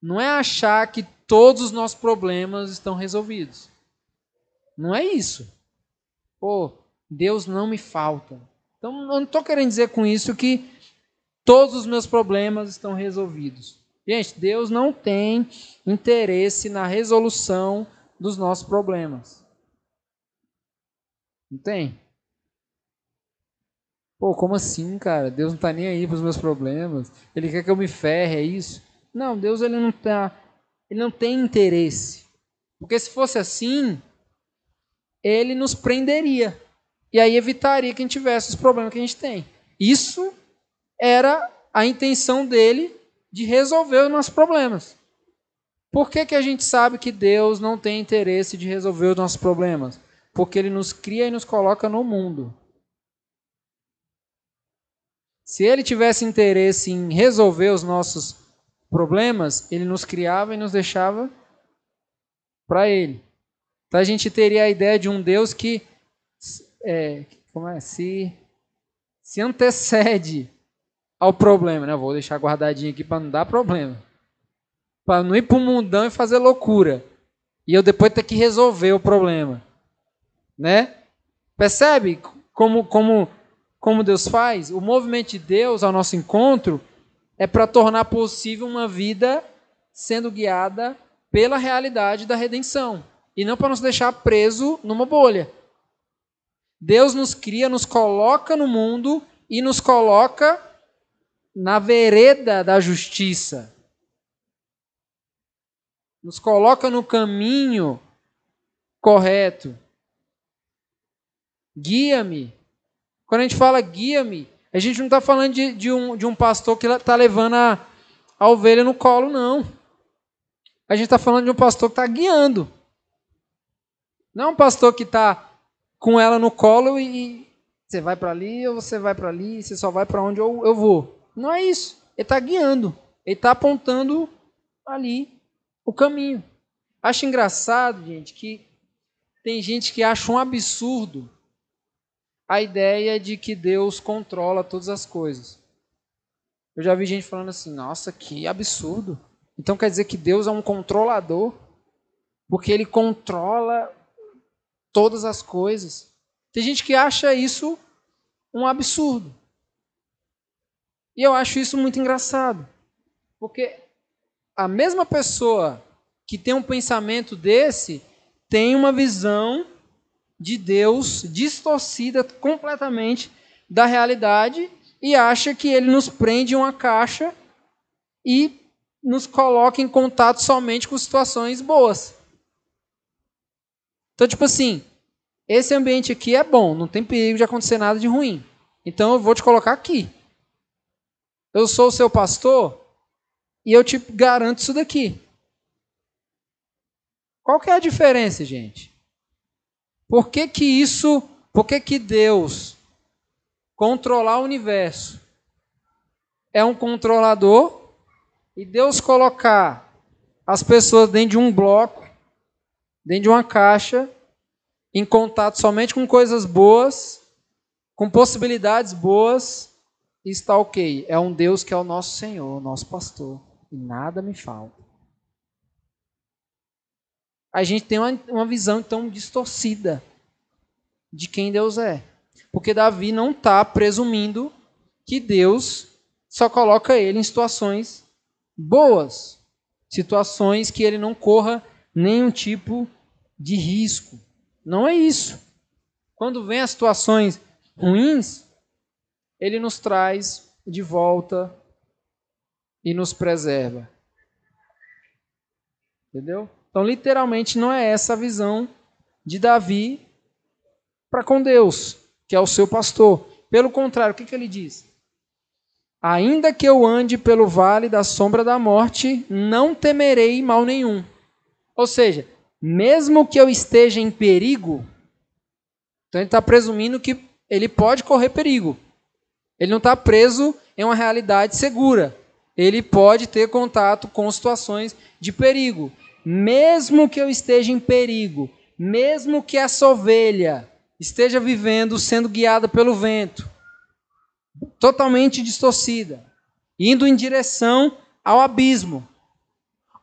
não é achar que todos os nossos problemas estão resolvidos. Não é isso. Pô, Deus não me falta. Então, eu não estou querendo dizer com isso que todos os meus problemas estão resolvidos. Gente, Deus não tem interesse na resolução dos nossos problemas. Não tem? Pô, como assim, cara? Deus não está nem aí para os meus problemas. Ele quer que eu me ferre, é isso? Não, Deus ele não tá, ele não tem interesse. Porque se fosse assim, ele nos prenderia. E aí evitaria que a gente tivesse os problemas que a gente tem. Isso era a intenção dele de resolver os nossos problemas. Por que, que a gente sabe que Deus não tem interesse de resolver os nossos problemas? Porque ele nos cria e nos coloca no mundo. Se ele tivesse interesse em resolver os nossos problemas, ele nos criava e nos deixava para ele. Então a gente teria a ideia de um Deus que é, como é, se, se antecede ao problema. Né? Vou deixar guardadinho aqui para não dar problema. Para não ir para o mundão e fazer loucura. E eu depois ter que resolver o problema. Né? Percebe como, como, como Deus faz? O movimento de Deus ao nosso encontro é para tornar possível uma vida sendo guiada pela realidade da redenção e não para nos deixar preso numa bolha. Deus nos cria, nos coloca no mundo e nos coloca na vereda da justiça. Nos coloca no caminho correto. Guia-me. Quando a gente fala guia-me, a gente não está falando de, de, um, de um pastor que está levando a, a ovelha no colo, não. A gente está falando de um pastor que está guiando. Não é um pastor que está com ela no colo e você vai para ali ou você vai para ali, você só vai para onde eu, eu vou. Não é isso. Ele está guiando. Ele está apontando ali o caminho. Acho engraçado, gente, que tem gente que acha um absurdo a ideia de que Deus controla todas as coisas. Eu já vi gente falando assim: nossa, que absurdo. Então quer dizer que Deus é um controlador, porque ele controla todas as coisas. Tem gente que acha isso um absurdo. E eu acho isso muito engraçado, porque a mesma pessoa que tem um pensamento desse tem uma visão de Deus distorcida completamente da realidade e acha que ele nos prende em uma caixa e nos coloca em contato somente com situações boas. Então, tipo assim, esse ambiente aqui é bom, não tem perigo de acontecer nada de ruim. Então eu vou te colocar aqui. Eu sou o seu pastor e eu te garanto isso daqui. Qual que é a diferença, gente? Por que, que isso, por que, que Deus controlar o universo é um controlador e Deus colocar as pessoas dentro de um bloco, dentro de uma caixa, em contato somente com coisas boas, com possibilidades boas, está ok. É um Deus que é o nosso Senhor, nosso pastor, e nada me falta a gente tem uma, uma visão tão distorcida de quem Deus é. Porque Davi não está presumindo que Deus só coloca ele em situações boas, situações que ele não corra nenhum tipo de risco. Não é isso. Quando vem as situações ruins, ele nos traz de volta e nos preserva. Entendeu? Então, literalmente, não é essa a visão de Davi para com Deus, que é o seu pastor. Pelo contrário, o que, que ele diz? Ainda que eu ande pelo vale da sombra da morte, não temerei mal nenhum. Ou seja, mesmo que eu esteja em perigo, então ele está presumindo que ele pode correr perigo. Ele não está preso em uma realidade segura. Ele pode ter contato com situações de perigo mesmo que eu esteja em perigo, mesmo que essa ovelha esteja vivendo sendo guiada pelo vento, totalmente distorcida, indo em direção ao abismo,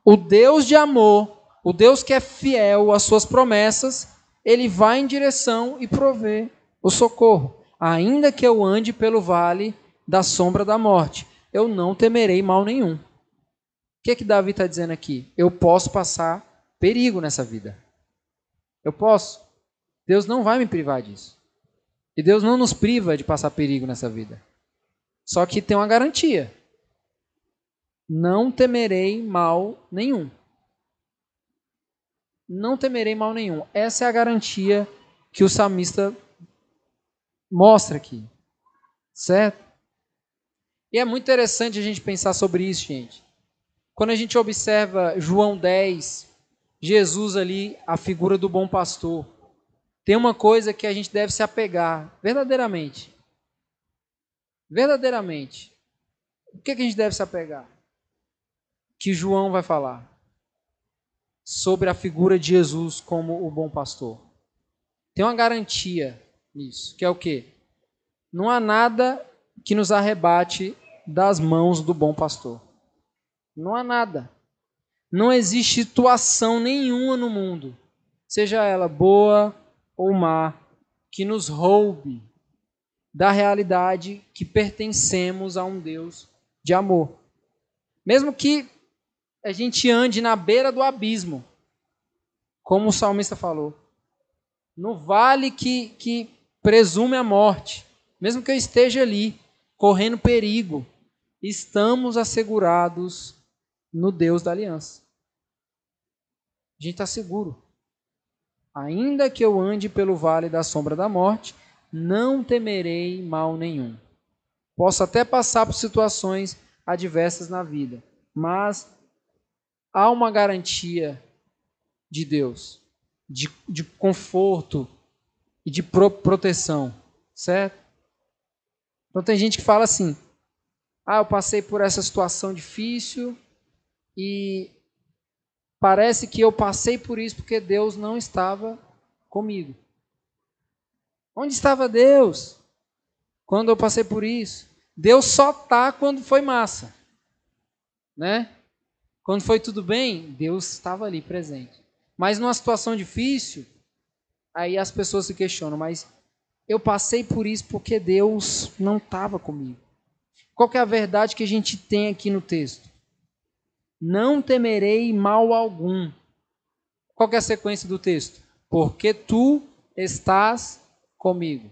o Deus de amor, o Deus que é fiel às suas promessas, ele vai em direção e provê o socorro. Ainda que eu ande pelo vale da sombra da morte, eu não temerei mal nenhum. O que, que Davi está dizendo aqui? Eu posso passar perigo nessa vida. Eu posso. Deus não vai me privar disso. E Deus não nos priva de passar perigo nessa vida. Só que tem uma garantia. Não temerei mal nenhum. Não temerei mal nenhum. Essa é a garantia que o salmista mostra aqui. Certo? E é muito interessante a gente pensar sobre isso, gente. Quando a gente observa João 10, Jesus ali, a figura do bom pastor, tem uma coisa que a gente deve se apegar, verdadeiramente. Verdadeiramente. O que, que a gente deve se apegar? Que João vai falar sobre a figura de Jesus como o bom pastor. Tem uma garantia nisso, que é o quê? Não há nada que nos arrebate das mãos do bom pastor. Não há nada. Não existe situação nenhuma no mundo, seja ela boa ou má, que nos roube da realidade que pertencemos a um Deus de amor. Mesmo que a gente ande na beira do abismo, como o salmista falou, no vale que, que presume a morte, mesmo que eu esteja ali, correndo perigo, estamos assegurados no Deus da aliança. A gente está seguro. Ainda que eu ande pelo vale da sombra da morte, não temerei mal nenhum. Posso até passar por situações adversas na vida, mas há uma garantia de Deus, de, de conforto e de pro, proteção, certo? Então tem gente que fala assim: ah, eu passei por essa situação difícil e parece que eu passei por isso porque Deus não estava comigo. Onde estava Deus quando eu passei por isso? Deus só tá quando foi massa, né? Quando foi tudo bem, Deus estava ali presente. Mas numa situação difícil, aí as pessoas se questionam, mas eu passei por isso porque Deus não estava comigo. Qual é a verdade que a gente tem aqui no texto? Não temerei mal algum. Qual é a sequência do texto? Porque tu estás comigo.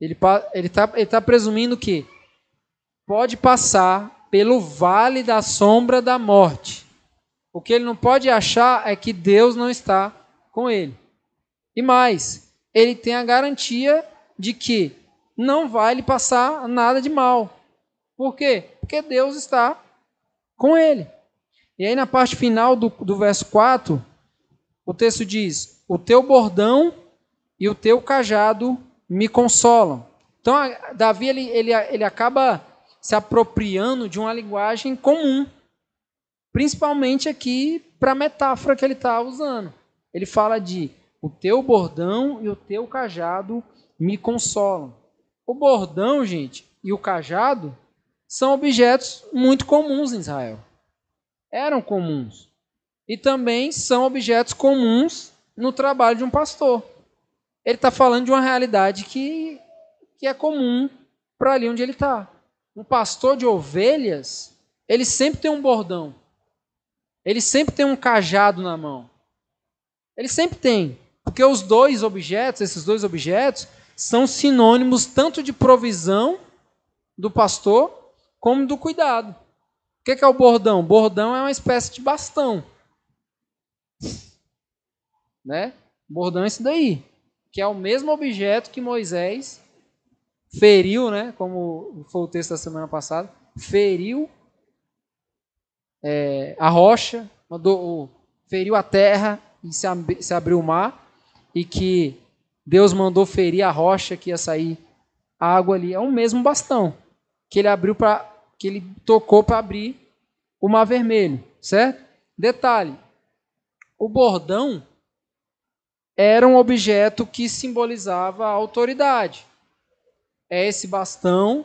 Ele está ele tá, ele tá presumindo que pode passar pelo vale da sombra da morte. O que ele não pode achar é que Deus não está com ele. E mais, ele tem a garantia de que não vai lhe passar nada de mal. Por quê? Porque Deus está com ele. E aí, na parte final do, do verso 4, o texto diz: O teu bordão e o teu cajado me consolam. Então, Davi ele, ele, ele acaba se apropriando de uma linguagem comum, principalmente aqui para a metáfora que ele está usando. Ele fala de o teu bordão e o teu cajado me consolam. O bordão, gente, e o cajado são objetos muito comuns em Israel. Eram comuns. E também são objetos comuns no trabalho de um pastor. Ele está falando de uma realidade que, que é comum para ali onde ele está. Um pastor de ovelhas, ele sempre tem um bordão. Ele sempre tem um cajado na mão. Ele sempre tem. Porque os dois objetos, esses dois objetos, são sinônimos tanto de provisão do pastor como do cuidado. O que é o bordão? Bordão é uma espécie de bastão. Né? Bordão é esse daí, que é o mesmo objeto que Moisés feriu, né? Como foi o texto da semana passada, feriu é, a rocha, mandou, feriu a terra e se, se abriu o mar, e que Deus mandou ferir a rocha que ia sair água ali. É o mesmo bastão que ele abriu para que ele tocou para abrir o mar vermelho, certo? Detalhe: o bordão era um objeto que simbolizava a autoridade. É esse bastão,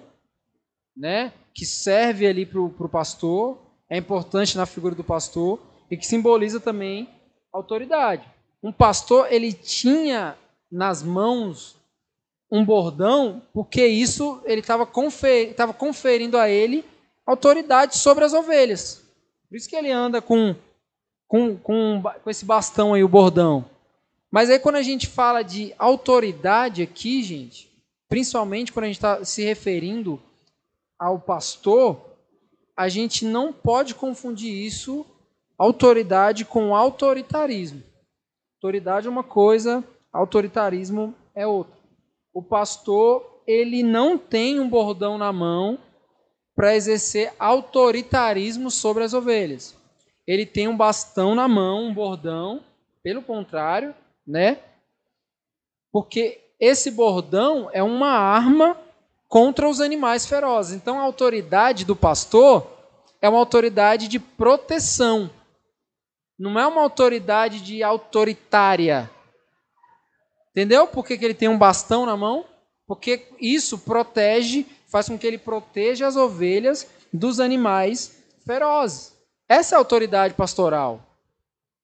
né, que serve ali para o pastor, é importante na figura do pastor e que simboliza também autoridade. Um pastor ele tinha nas mãos um bordão, porque isso ele estava confer, conferindo a ele autoridade sobre as ovelhas. Por isso que ele anda com, com, com, com esse bastão aí, o bordão. Mas aí quando a gente fala de autoridade aqui, gente, principalmente quando a gente está se referindo ao pastor, a gente não pode confundir isso, autoridade, com autoritarismo. Autoridade é uma coisa, autoritarismo é outra. O pastor, ele não tem um bordão na mão para exercer autoritarismo sobre as ovelhas. Ele tem um bastão na mão, um bordão, pelo contrário, né? Porque esse bordão é uma arma contra os animais ferozes. Então a autoridade do pastor é uma autoridade de proteção. Não é uma autoridade de autoritária. Entendeu por que, que ele tem um bastão na mão? Porque isso protege, faz com que ele proteja as ovelhas dos animais ferozes. Essa é a autoridade pastoral.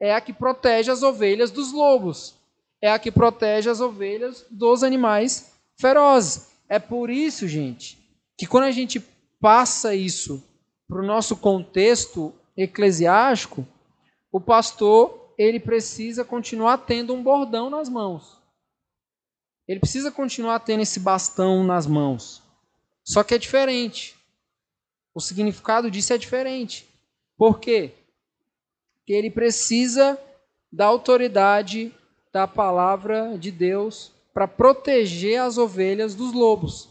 É a que protege as ovelhas dos lobos. É a que protege as ovelhas dos animais ferozes. É por isso, gente, que quando a gente passa isso para o nosso contexto eclesiástico, o pastor ele precisa continuar tendo um bordão nas mãos. Ele precisa continuar tendo esse bastão nas mãos. Só que é diferente. O significado disso é diferente. Por quê? Porque ele precisa da autoridade da palavra de Deus para proteger as ovelhas dos lobos.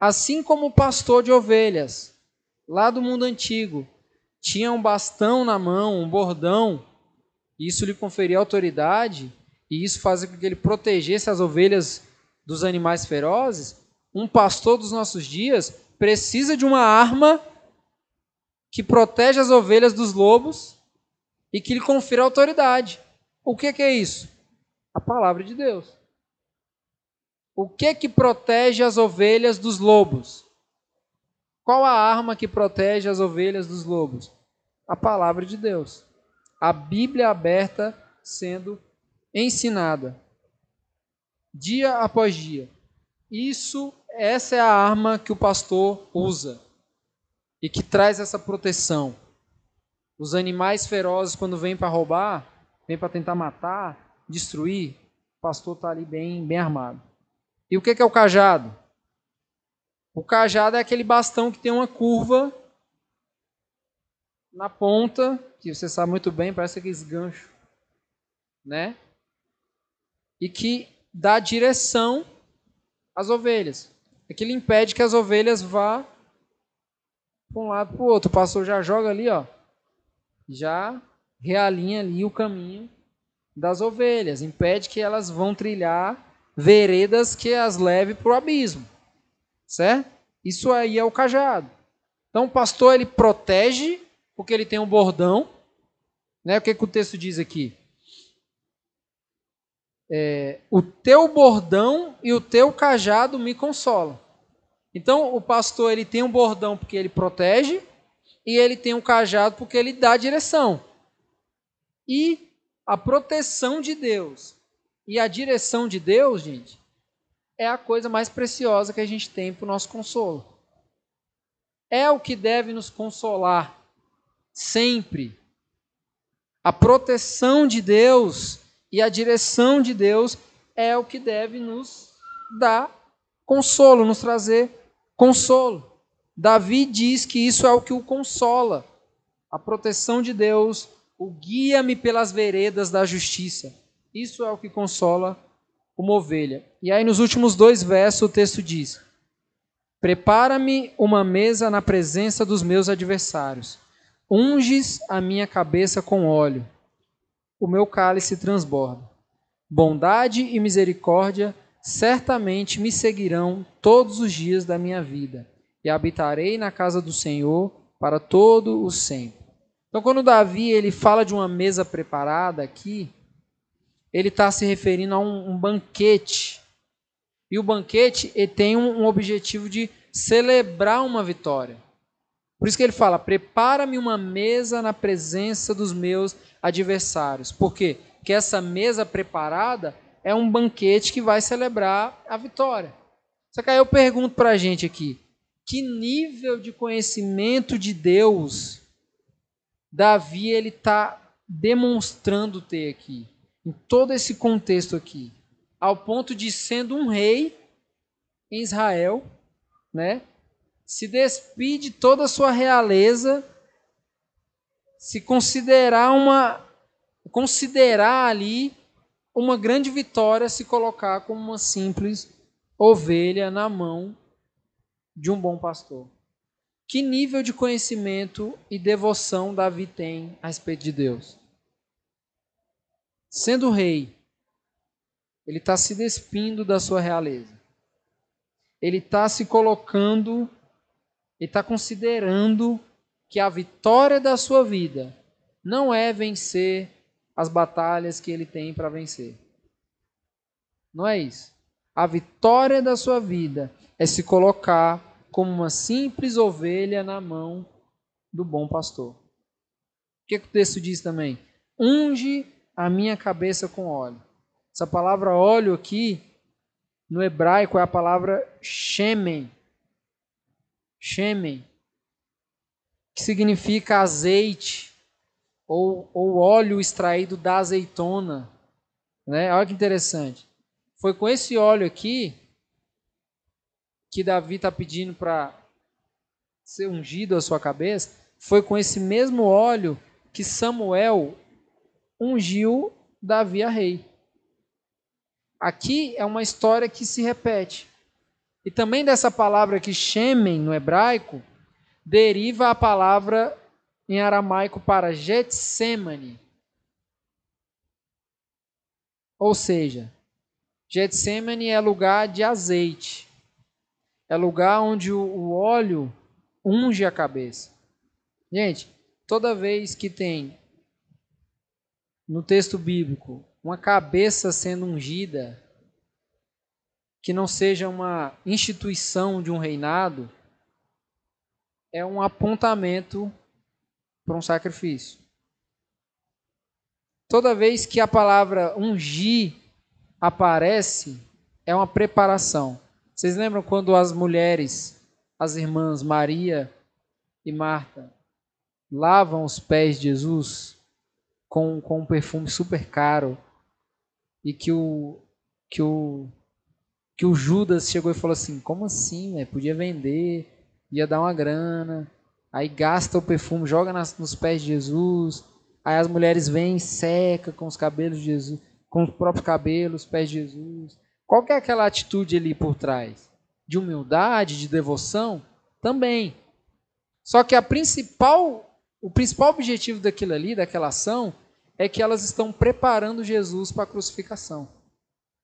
Assim como o pastor de ovelhas, lá do mundo antigo, tinha um bastão na mão, um bordão, e isso lhe conferia autoridade, e isso fazia com que ele protegesse as ovelhas dos animais ferozes, um pastor dos nossos dias precisa de uma arma que protege as ovelhas dos lobos e que lhe confira autoridade. O que, que é isso? A palavra de Deus. O que que protege as ovelhas dos lobos? Qual a arma que protege as ovelhas dos lobos? A palavra de Deus. A Bíblia aberta sendo ensinada dia após dia. Isso, essa é a arma que o pastor usa e que traz essa proteção. Os animais ferozes quando vêm para roubar, vêm para tentar matar, destruir, o pastor está ali bem, bem armado. E o que é o cajado? O cajado é aquele bastão que tem uma curva na ponta, que você sabe muito bem, parece aqueles ganchos, né? e que dá direção às ovelhas. Aquilo impede que as ovelhas vá para um lado para o outro. O pastor já joga ali, ó, já realinha ali o caminho das ovelhas, impede que elas vão trilhar veredas que as leve para o abismo, certo? Isso aí é o cajado. Então o pastor ele protege porque ele tem um bordão, né? O que, que o texto diz aqui? é, o teu bordão e o teu cajado me consolam. Então, o pastor ele tem um bordão porque ele protege e ele tem um cajado porque ele dá direção. E a proteção de Deus e a direção de Deus, gente, é a coisa mais preciosa que a gente tem para o nosso consolo. É o que deve nos consolar sempre. A proteção de Deus e a direção de Deus é o que deve nos dar consolo, nos trazer consolo. Davi diz que isso é o que o consola. A proteção de Deus, o guia-me pelas veredas da justiça. Isso é o que consola uma ovelha. E aí, nos últimos dois versos, o texto diz: Prepara-me uma mesa na presença dos meus adversários, unges a minha cabeça com óleo o meu cálice transborda. Bondade e misericórdia certamente me seguirão todos os dias da minha vida, e habitarei na casa do Senhor para todo o sempre. Então, quando Davi ele fala de uma mesa preparada aqui, ele está se referindo a um, um, banquete. E o banquete ele tem um, um objetivo de celebrar uma vitória. Por isso que ele fala: prepara-me uma mesa na presença dos meus adversários. Por quê? Porque essa mesa preparada é um banquete que vai celebrar a vitória. Só que aí eu pergunto para a gente aqui: que nível de conhecimento de Deus Davi ele está demonstrando ter aqui, em todo esse contexto aqui, ao ponto de sendo um rei em Israel, né? Se despide toda a sua realeza, se considerar uma considerar ali uma grande vitória se colocar como uma simples ovelha na mão de um bom pastor. Que nível de conhecimento e devoção Davi tem a respeito de Deus? Sendo rei, ele está se despindo da sua realeza. Ele está se colocando, ele está considerando que a vitória da sua vida não é vencer as batalhas que ele tem para vencer. Não é isso. A vitória da sua vida é se colocar como uma simples ovelha na mão do bom pastor. O que, que o texto diz também? Unge a minha cabeça com óleo. Essa palavra óleo aqui, no hebraico, é a palavra shemen. Shemen. Que significa azeite ou, ou óleo extraído da azeitona. Né? Olha que interessante. Foi com esse óleo aqui que Davi está pedindo para ser ungido a sua cabeça, foi com esse mesmo óleo que Samuel ungiu Davi a rei. Aqui é uma história que se repete. E também dessa palavra aqui, Shemen, no hebraico, deriva a palavra em aramaico para Getsemane. Ou seja, Getsemane é lugar de azeite. É lugar onde o óleo unge a cabeça. Gente, toda vez que tem no texto bíblico uma cabeça sendo ungida, que não seja uma instituição de um reinado, é um apontamento para um sacrifício. Toda vez que a palavra ungir aparece, é uma preparação. Vocês lembram quando as mulheres, as irmãs Maria e Marta, lavam os pés de Jesus com, com um perfume super caro e que o, que o, que o Judas chegou e falou assim: como assim? Né? Podia vender, ia dar uma grana. Aí gasta o perfume, joga nas, nos pés de Jesus. Aí as mulheres vêm, seca com os cabelos de Jesus, com os próprios cabelos, os pés de Jesus. Qual que é aquela atitude ali por trás? De humildade, de devoção? Também. Só que a principal, o principal objetivo daquilo ali, daquela ação, é que elas estão preparando Jesus para a crucificação.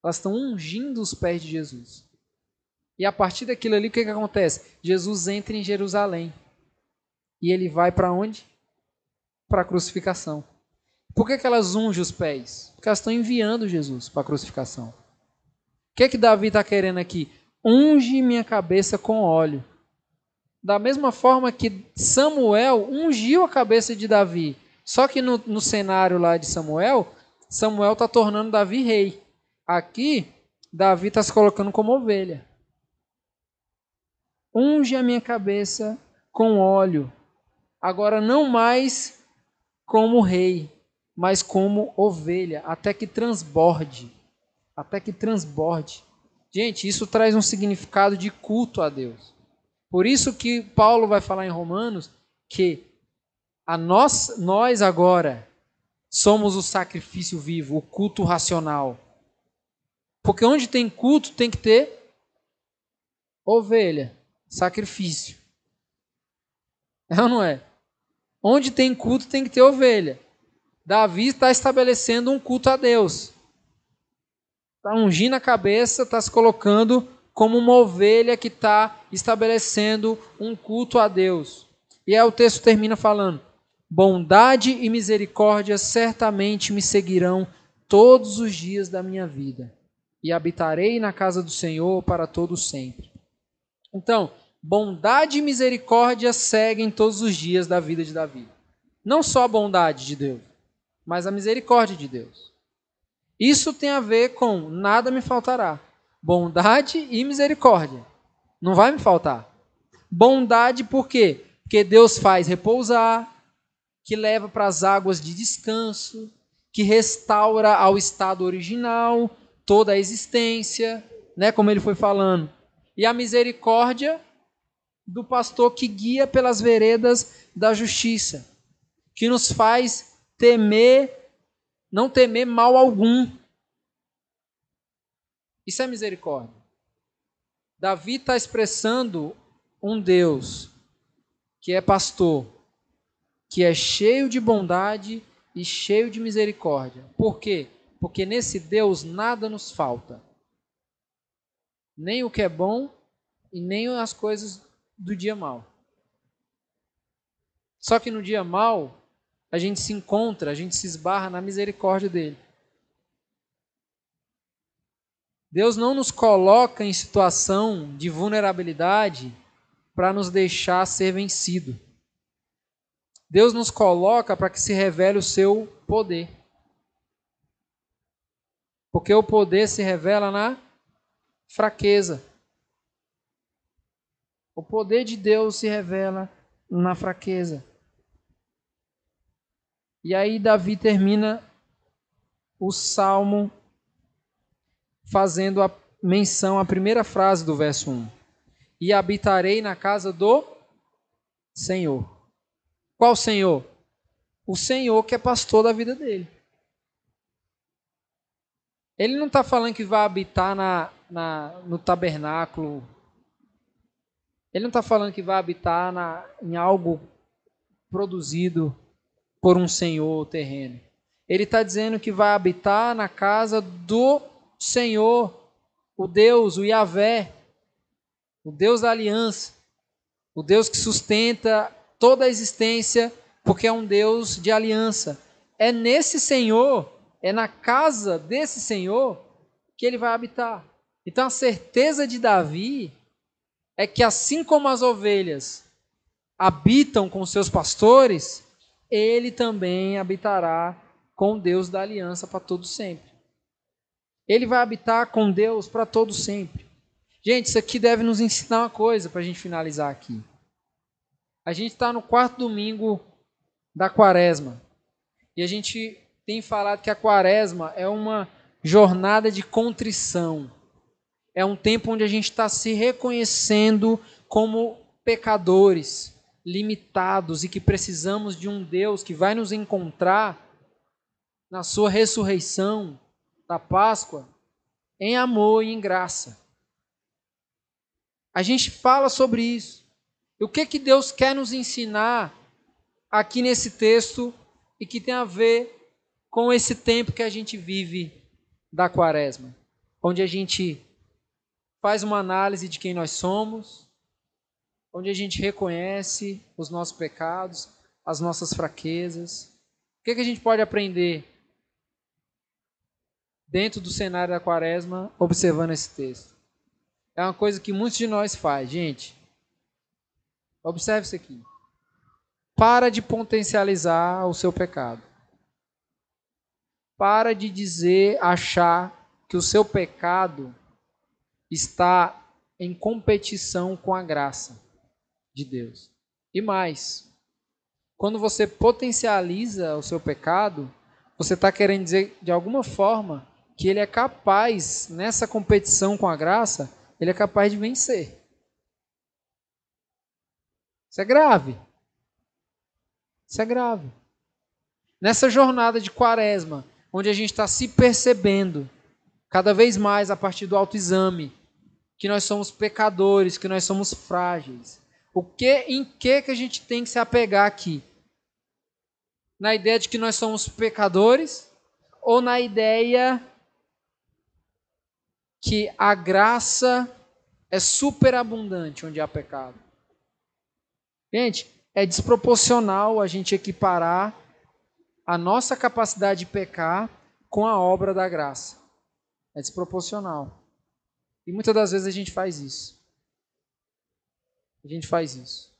Elas estão ungindo os pés de Jesus. E a partir daquilo ali, o que, que acontece? Jesus entra em Jerusalém. E ele vai para onde? Para a crucificação. Por que, que elas ungem os pés? Porque elas estão enviando Jesus para a crucificação que, é que Davi está querendo aqui? Unge minha cabeça com óleo. Da mesma forma que Samuel ungiu a cabeça de Davi. Só que no, no cenário lá de Samuel, Samuel está tornando Davi rei. Aqui, Davi está se colocando como ovelha. Unge a minha cabeça com óleo. Agora, não mais como rei, mas como ovelha, até que transborde até que transborde. Gente, isso traz um significado de culto a Deus. Por isso que Paulo vai falar em Romanos que a nós, nós agora somos o sacrifício vivo, o culto racional. Porque onde tem culto tem que ter ovelha, sacrifício. É ou não é? Onde tem culto tem que ter ovelha. Davi está estabelecendo um culto a Deus. Está ungindo a cabeça, está se colocando como uma ovelha que está estabelecendo um culto a Deus. E aí o texto termina falando: Bondade e misericórdia certamente me seguirão todos os dias da minha vida, e habitarei na casa do Senhor para todo sempre. Então, bondade e misericórdia seguem todos os dias da vida de Davi. Não só a bondade de Deus, mas a misericórdia de Deus. Isso tem a ver com nada me faltará. Bondade e misericórdia. Não vai me faltar. Bondade por quê? Porque Deus faz repousar, que leva para as águas de descanso, que restaura ao estado original toda a existência, né, como ele foi falando. E a misericórdia do pastor que guia pelas veredas da justiça, que nos faz temer, não temer mal algum. Isso é misericórdia. Davi está expressando um Deus que é pastor, que é cheio de bondade e cheio de misericórdia. Por quê? Porque nesse Deus nada nos falta. Nem o que é bom e nem as coisas do dia mal. Só que no dia mal, a gente se encontra, a gente se esbarra na misericórdia dele. Deus não nos coloca em situação de vulnerabilidade para nos deixar ser vencido. Deus nos coloca para que se revele o seu poder. Porque o poder se revela na fraqueza. O poder de Deus se revela na fraqueza. E aí Davi termina o salmo fazendo a menção à primeira frase do verso 1 e habitarei na casa do Senhor. Qual Senhor? O Senhor que é pastor da vida dele. Ele não está falando que vai habitar na, na, no tabernáculo. Ele não está falando que vai habitar na, em algo produzido por um senhor terreno. Ele está dizendo que vai habitar na casa do Senhor, o Deus, o Yahvé, o Deus da aliança, o Deus que sustenta toda a existência, porque é um Deus de aliança. É nesse Senhor, é na casa desse Senhor que ele vai habitar. Então a certeza de Davi é que assim como as ovelhas habitam com seus pastores, ele também habitará com Deus da aliança para todo sempre. Ele vai habitar com Deus para todo sempre. Gente, isso aqui deve nos ensinar uma coisa para a gente finalizar aqui. A gente está no quarto domingo da quaresma. E a gente tem falado que a quaresma é uma jornada de contrição. É um tempo onde a gente está se reconhecendo como pecadores, limitados e que precisamos de um Deus que vai nos encontrar na sua ressurreição da Páscoa em amor e em graça. A gente fala sobre isso. E o que, que Deus quer nos ensinar aqui nesse texto e que tem a ver com esse tempo que a gente vive da quaresma, onde a gente faz uma análise de quem nós somos, onde a gente reconhece os nossos pecados, as nossas fraquezas. O que, que a gente pode aprender dentro do cenário da quaresma observando esse texto? É uma coisa que muitos de nós faz, gente. Observe isso aqui. Para de potencializar o seu pecado. Para de dizer, achar que o seu pecado está em competição com a graça de Deus. E mais, quando você potencializa o seu pecado, você está querendo dizer de alguma forma que ele é capaz, nessa competição com a graça, ele é capaz de vencer. Isso é grave. Isso é grave. Nessa jornada de quaresma, onde a gente está se percebendo cada vez mais a partir do autoexame, que nós somos pecadores, que nós somos frágeis. O que, em que que a gente tem que se apegar aqui? Na ideia de que nós somos pecadores ou na ideia que a graça é superabundante onde há pecado. Gente, é desproporcional a gente equiparar a nossa capacidade de pecar com a obra da graça. É desproporcional. E muitas das vezes a gente faz isso. A gente faz isso.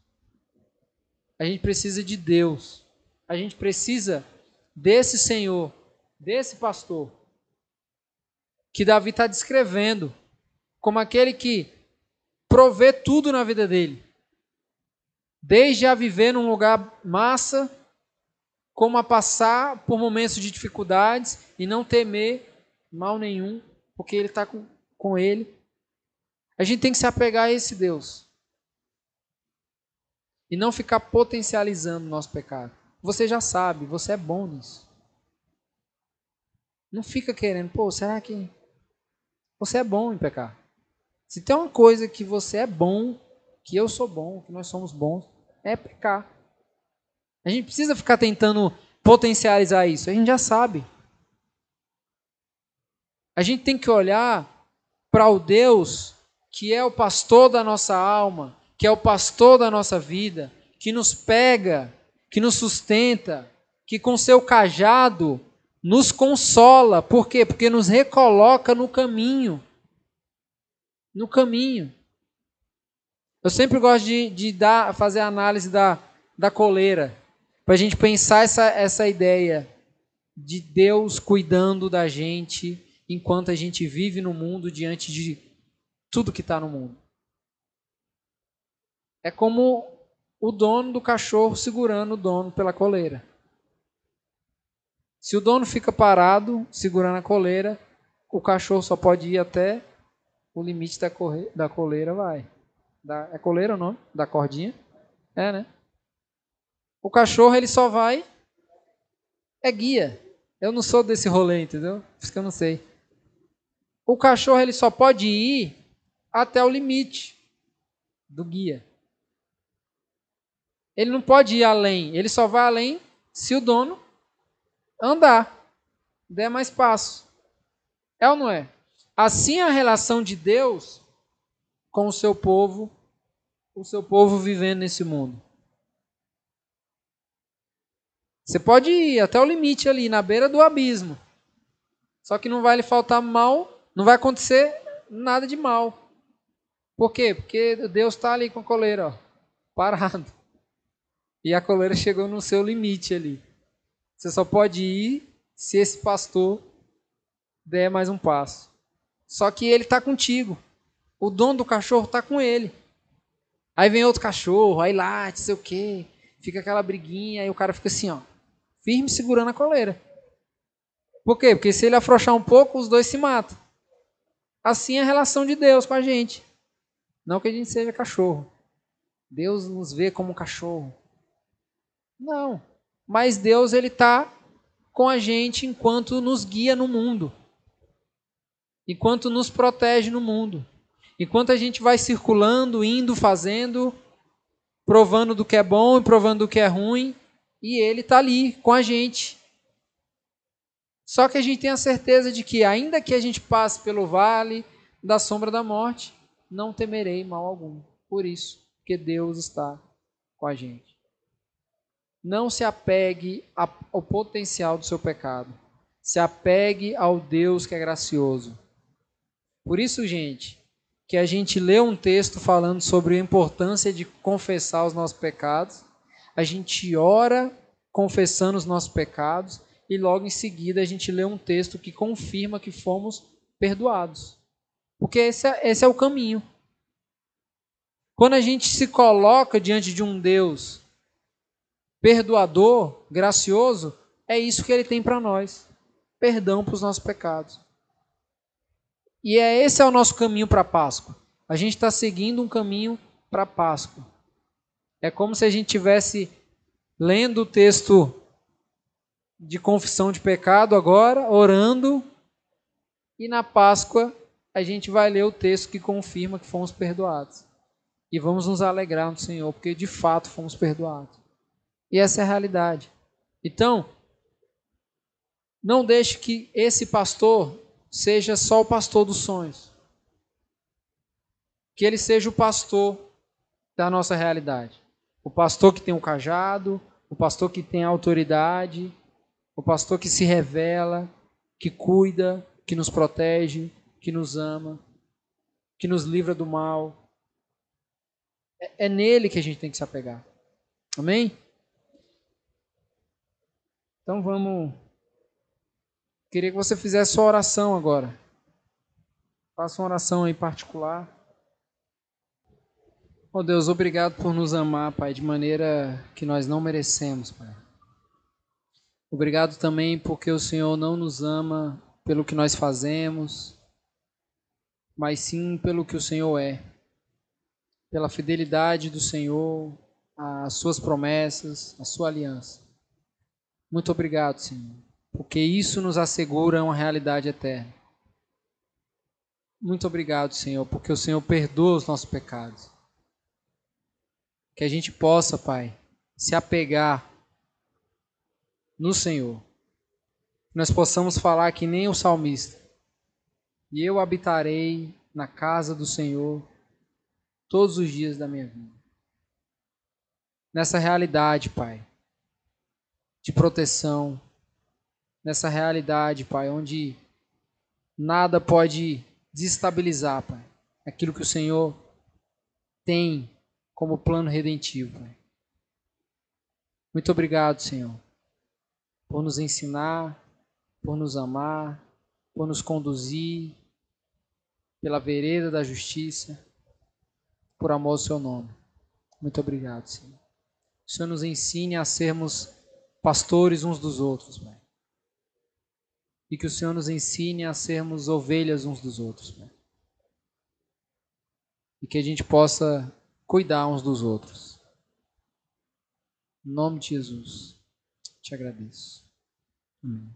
A gente precisa de Deus. A gente precisa desse Senhor, desse pastor, que Davi está descrevendo como aquele que provê tudo na vida dele. Desde a viver num lugar massa, como a passar por momentos de dificuldades e não temer mal nenhum, porque ele está com, com ele. A gente tem que se apegar a esse Deus. E não ficar potencializando o nosso pecado. Você já sabe, você é bom nisso. Não fica querendo, pô, será que você é bom em pecar? Se tem uma coisa que você é bom, que eu sou bom, que nós somos bons, é pecar. A gente precisa ficar tentando potencializar isso, a gente já sabe. A gente tem que olhar para o Deus que é o pastor da nossa alma, que é o pastor da nossa vida, que nos pega, que nos sustenta, que com seu cajado nos consola. Por quê? Porque nos recoloca no caminho. No caminho. Eu sempre gosto de, de dar, fazer a análise da, da coleira, para a gente pensar essa, essa ideia de Deus cuidando da gente enquanto a gente vive no mundo diante de tudo que está no mundo. É como o dono do cachorro segurando o dono pela coleira. Se o dono fica parado, segurando a coleira, o cachorro só pode ir até o limite da, corre... da coleira, vai. Da... É coleira o nome? Da cordinha? É, né? O cachorro, ele só vai... É guia. Eu não sou desse rolê, entendeu? Por isso que eu não sei. O cachorro, ele só pode ir até o limite do guia. Ele não pode ir além. Ele só vai além se o dono andar, der mais passo. É ou não é? Assim a relação de Deus com o seu povo, o seu povo vivendo nesse mundo. Você pode ir até o limite ali, na beira do abismo. Só que não vai lhe faltar mal, não vai acontecer nada de mal. Por quê? Porque Deus está ali com a coleira, ó, parado. E a coleira chegou no seu limite ali. Você só pode ir se esse pastor der mais um passo. Só que ele está contigo. O dono do cachorro está com ele. Aí vem outro cachorro, aí late, sei o quê. Fica aquela briguinha, aí o cara fica assim, ó, firme segurando a coleira. Por quê? Porque se ele afrouxar um pouco, os dois se matam. Assim é a relação de Deus com a gente. Não que a gente seja cachorro. Deus nos vê como cachorro. Não mas Deus ele está com a gente enquanto nos guia no mundo, enquanto nos protege no mundo, enquanto a gente vai circulando, indo, fazendo, provando do que é bom e provando do que é ruim, e Ele está ali com a gente. Só que a gente tem a certeza de que, ainda que a gente passe pelo vale da sombra da morte, não temerei mal algum. Por isso, que Deus está com a gente. Não se apegue ao potencial do seu pecado. Se apegue ao Deus que é gracioso. Por isso, gente, que a gente lê um texto falando sobre a importância de confessar os nossos pecados, a gente ora confessando os nossos pecados e logo em seguida a gente lê um texto que confirma que fomos perdoados. Porque esse é, esse é o caminho. Quando a gente se coloca diante de um Deus perdoador, gracioso, é isso que ele tem para nós: perdão para os nossos pecados. E é esse é o nosso caminho para a Páscoa. A gente está seguindo um caminho para a Páscoa. É como se a gente tivesse lendo o texto de confissão de pecado agora, orando, e na Páscoa a gente vai ler o texto que confirma que fomos perdoados. E vamos nos alegrar no Senhor, porque de fato fomos perdoados. E essa é a realidade. Então, não deixe que esse pastor seja só o pastor dos sonhos. Que ele seja o pastor da nossa realidade. O pastor que tem o cajado, o pastor que tem autoridade, o pastor que se revela, que cuida, que nos protege, que nos ama, que nos livra do mal. É, é nele que a gente tem que se apegar. Amém? Então vamos. Queria que você fizesse sua oração agora. Faça uma oração em particular. Oh Deus, obrigado por nos amar, Pai, de maneira que nós não merecemos, Pai. Obrigado também porque o Senhor não nos ama pelo que nós fazemos, mas sim pelo que o Senhor é. Pela fidelidade do Senhor, as suas promessas, a sua aliança. Muito obrigado, Senhor, porque isso nos assegura uma realidade eterna. Muito obrigado, Senhor, porque o Senhor perdoa os nossos pecados. Que a gente possa, Pai, se apegar no Senhor. Que nós possamos falar que nem o salmista. E eu habitarei na casa do Senhor todos os dias da minha vida. Nessa realidade, Pai, de proteção, nessa realidade, Pai, onde nada pode desestabilizar, Pai, aquilo que o Senhor tem como plano redentivo. Pai. Muito obrigado, Senhor por nos ensinar, por nos amar, por nos conduzir pela vereda da justiça, por amor ao seu nome. Muito obrigado, Senhor. O Senhor nos ensine a sermos pastores uns dos outros, Pai. E que o Senhor nos ensine a sermos ovelhas uns dos outros, Pai. E que a gente possa cuidar uns dos outros. Em nome de Jesus. Te agradeço. Amém.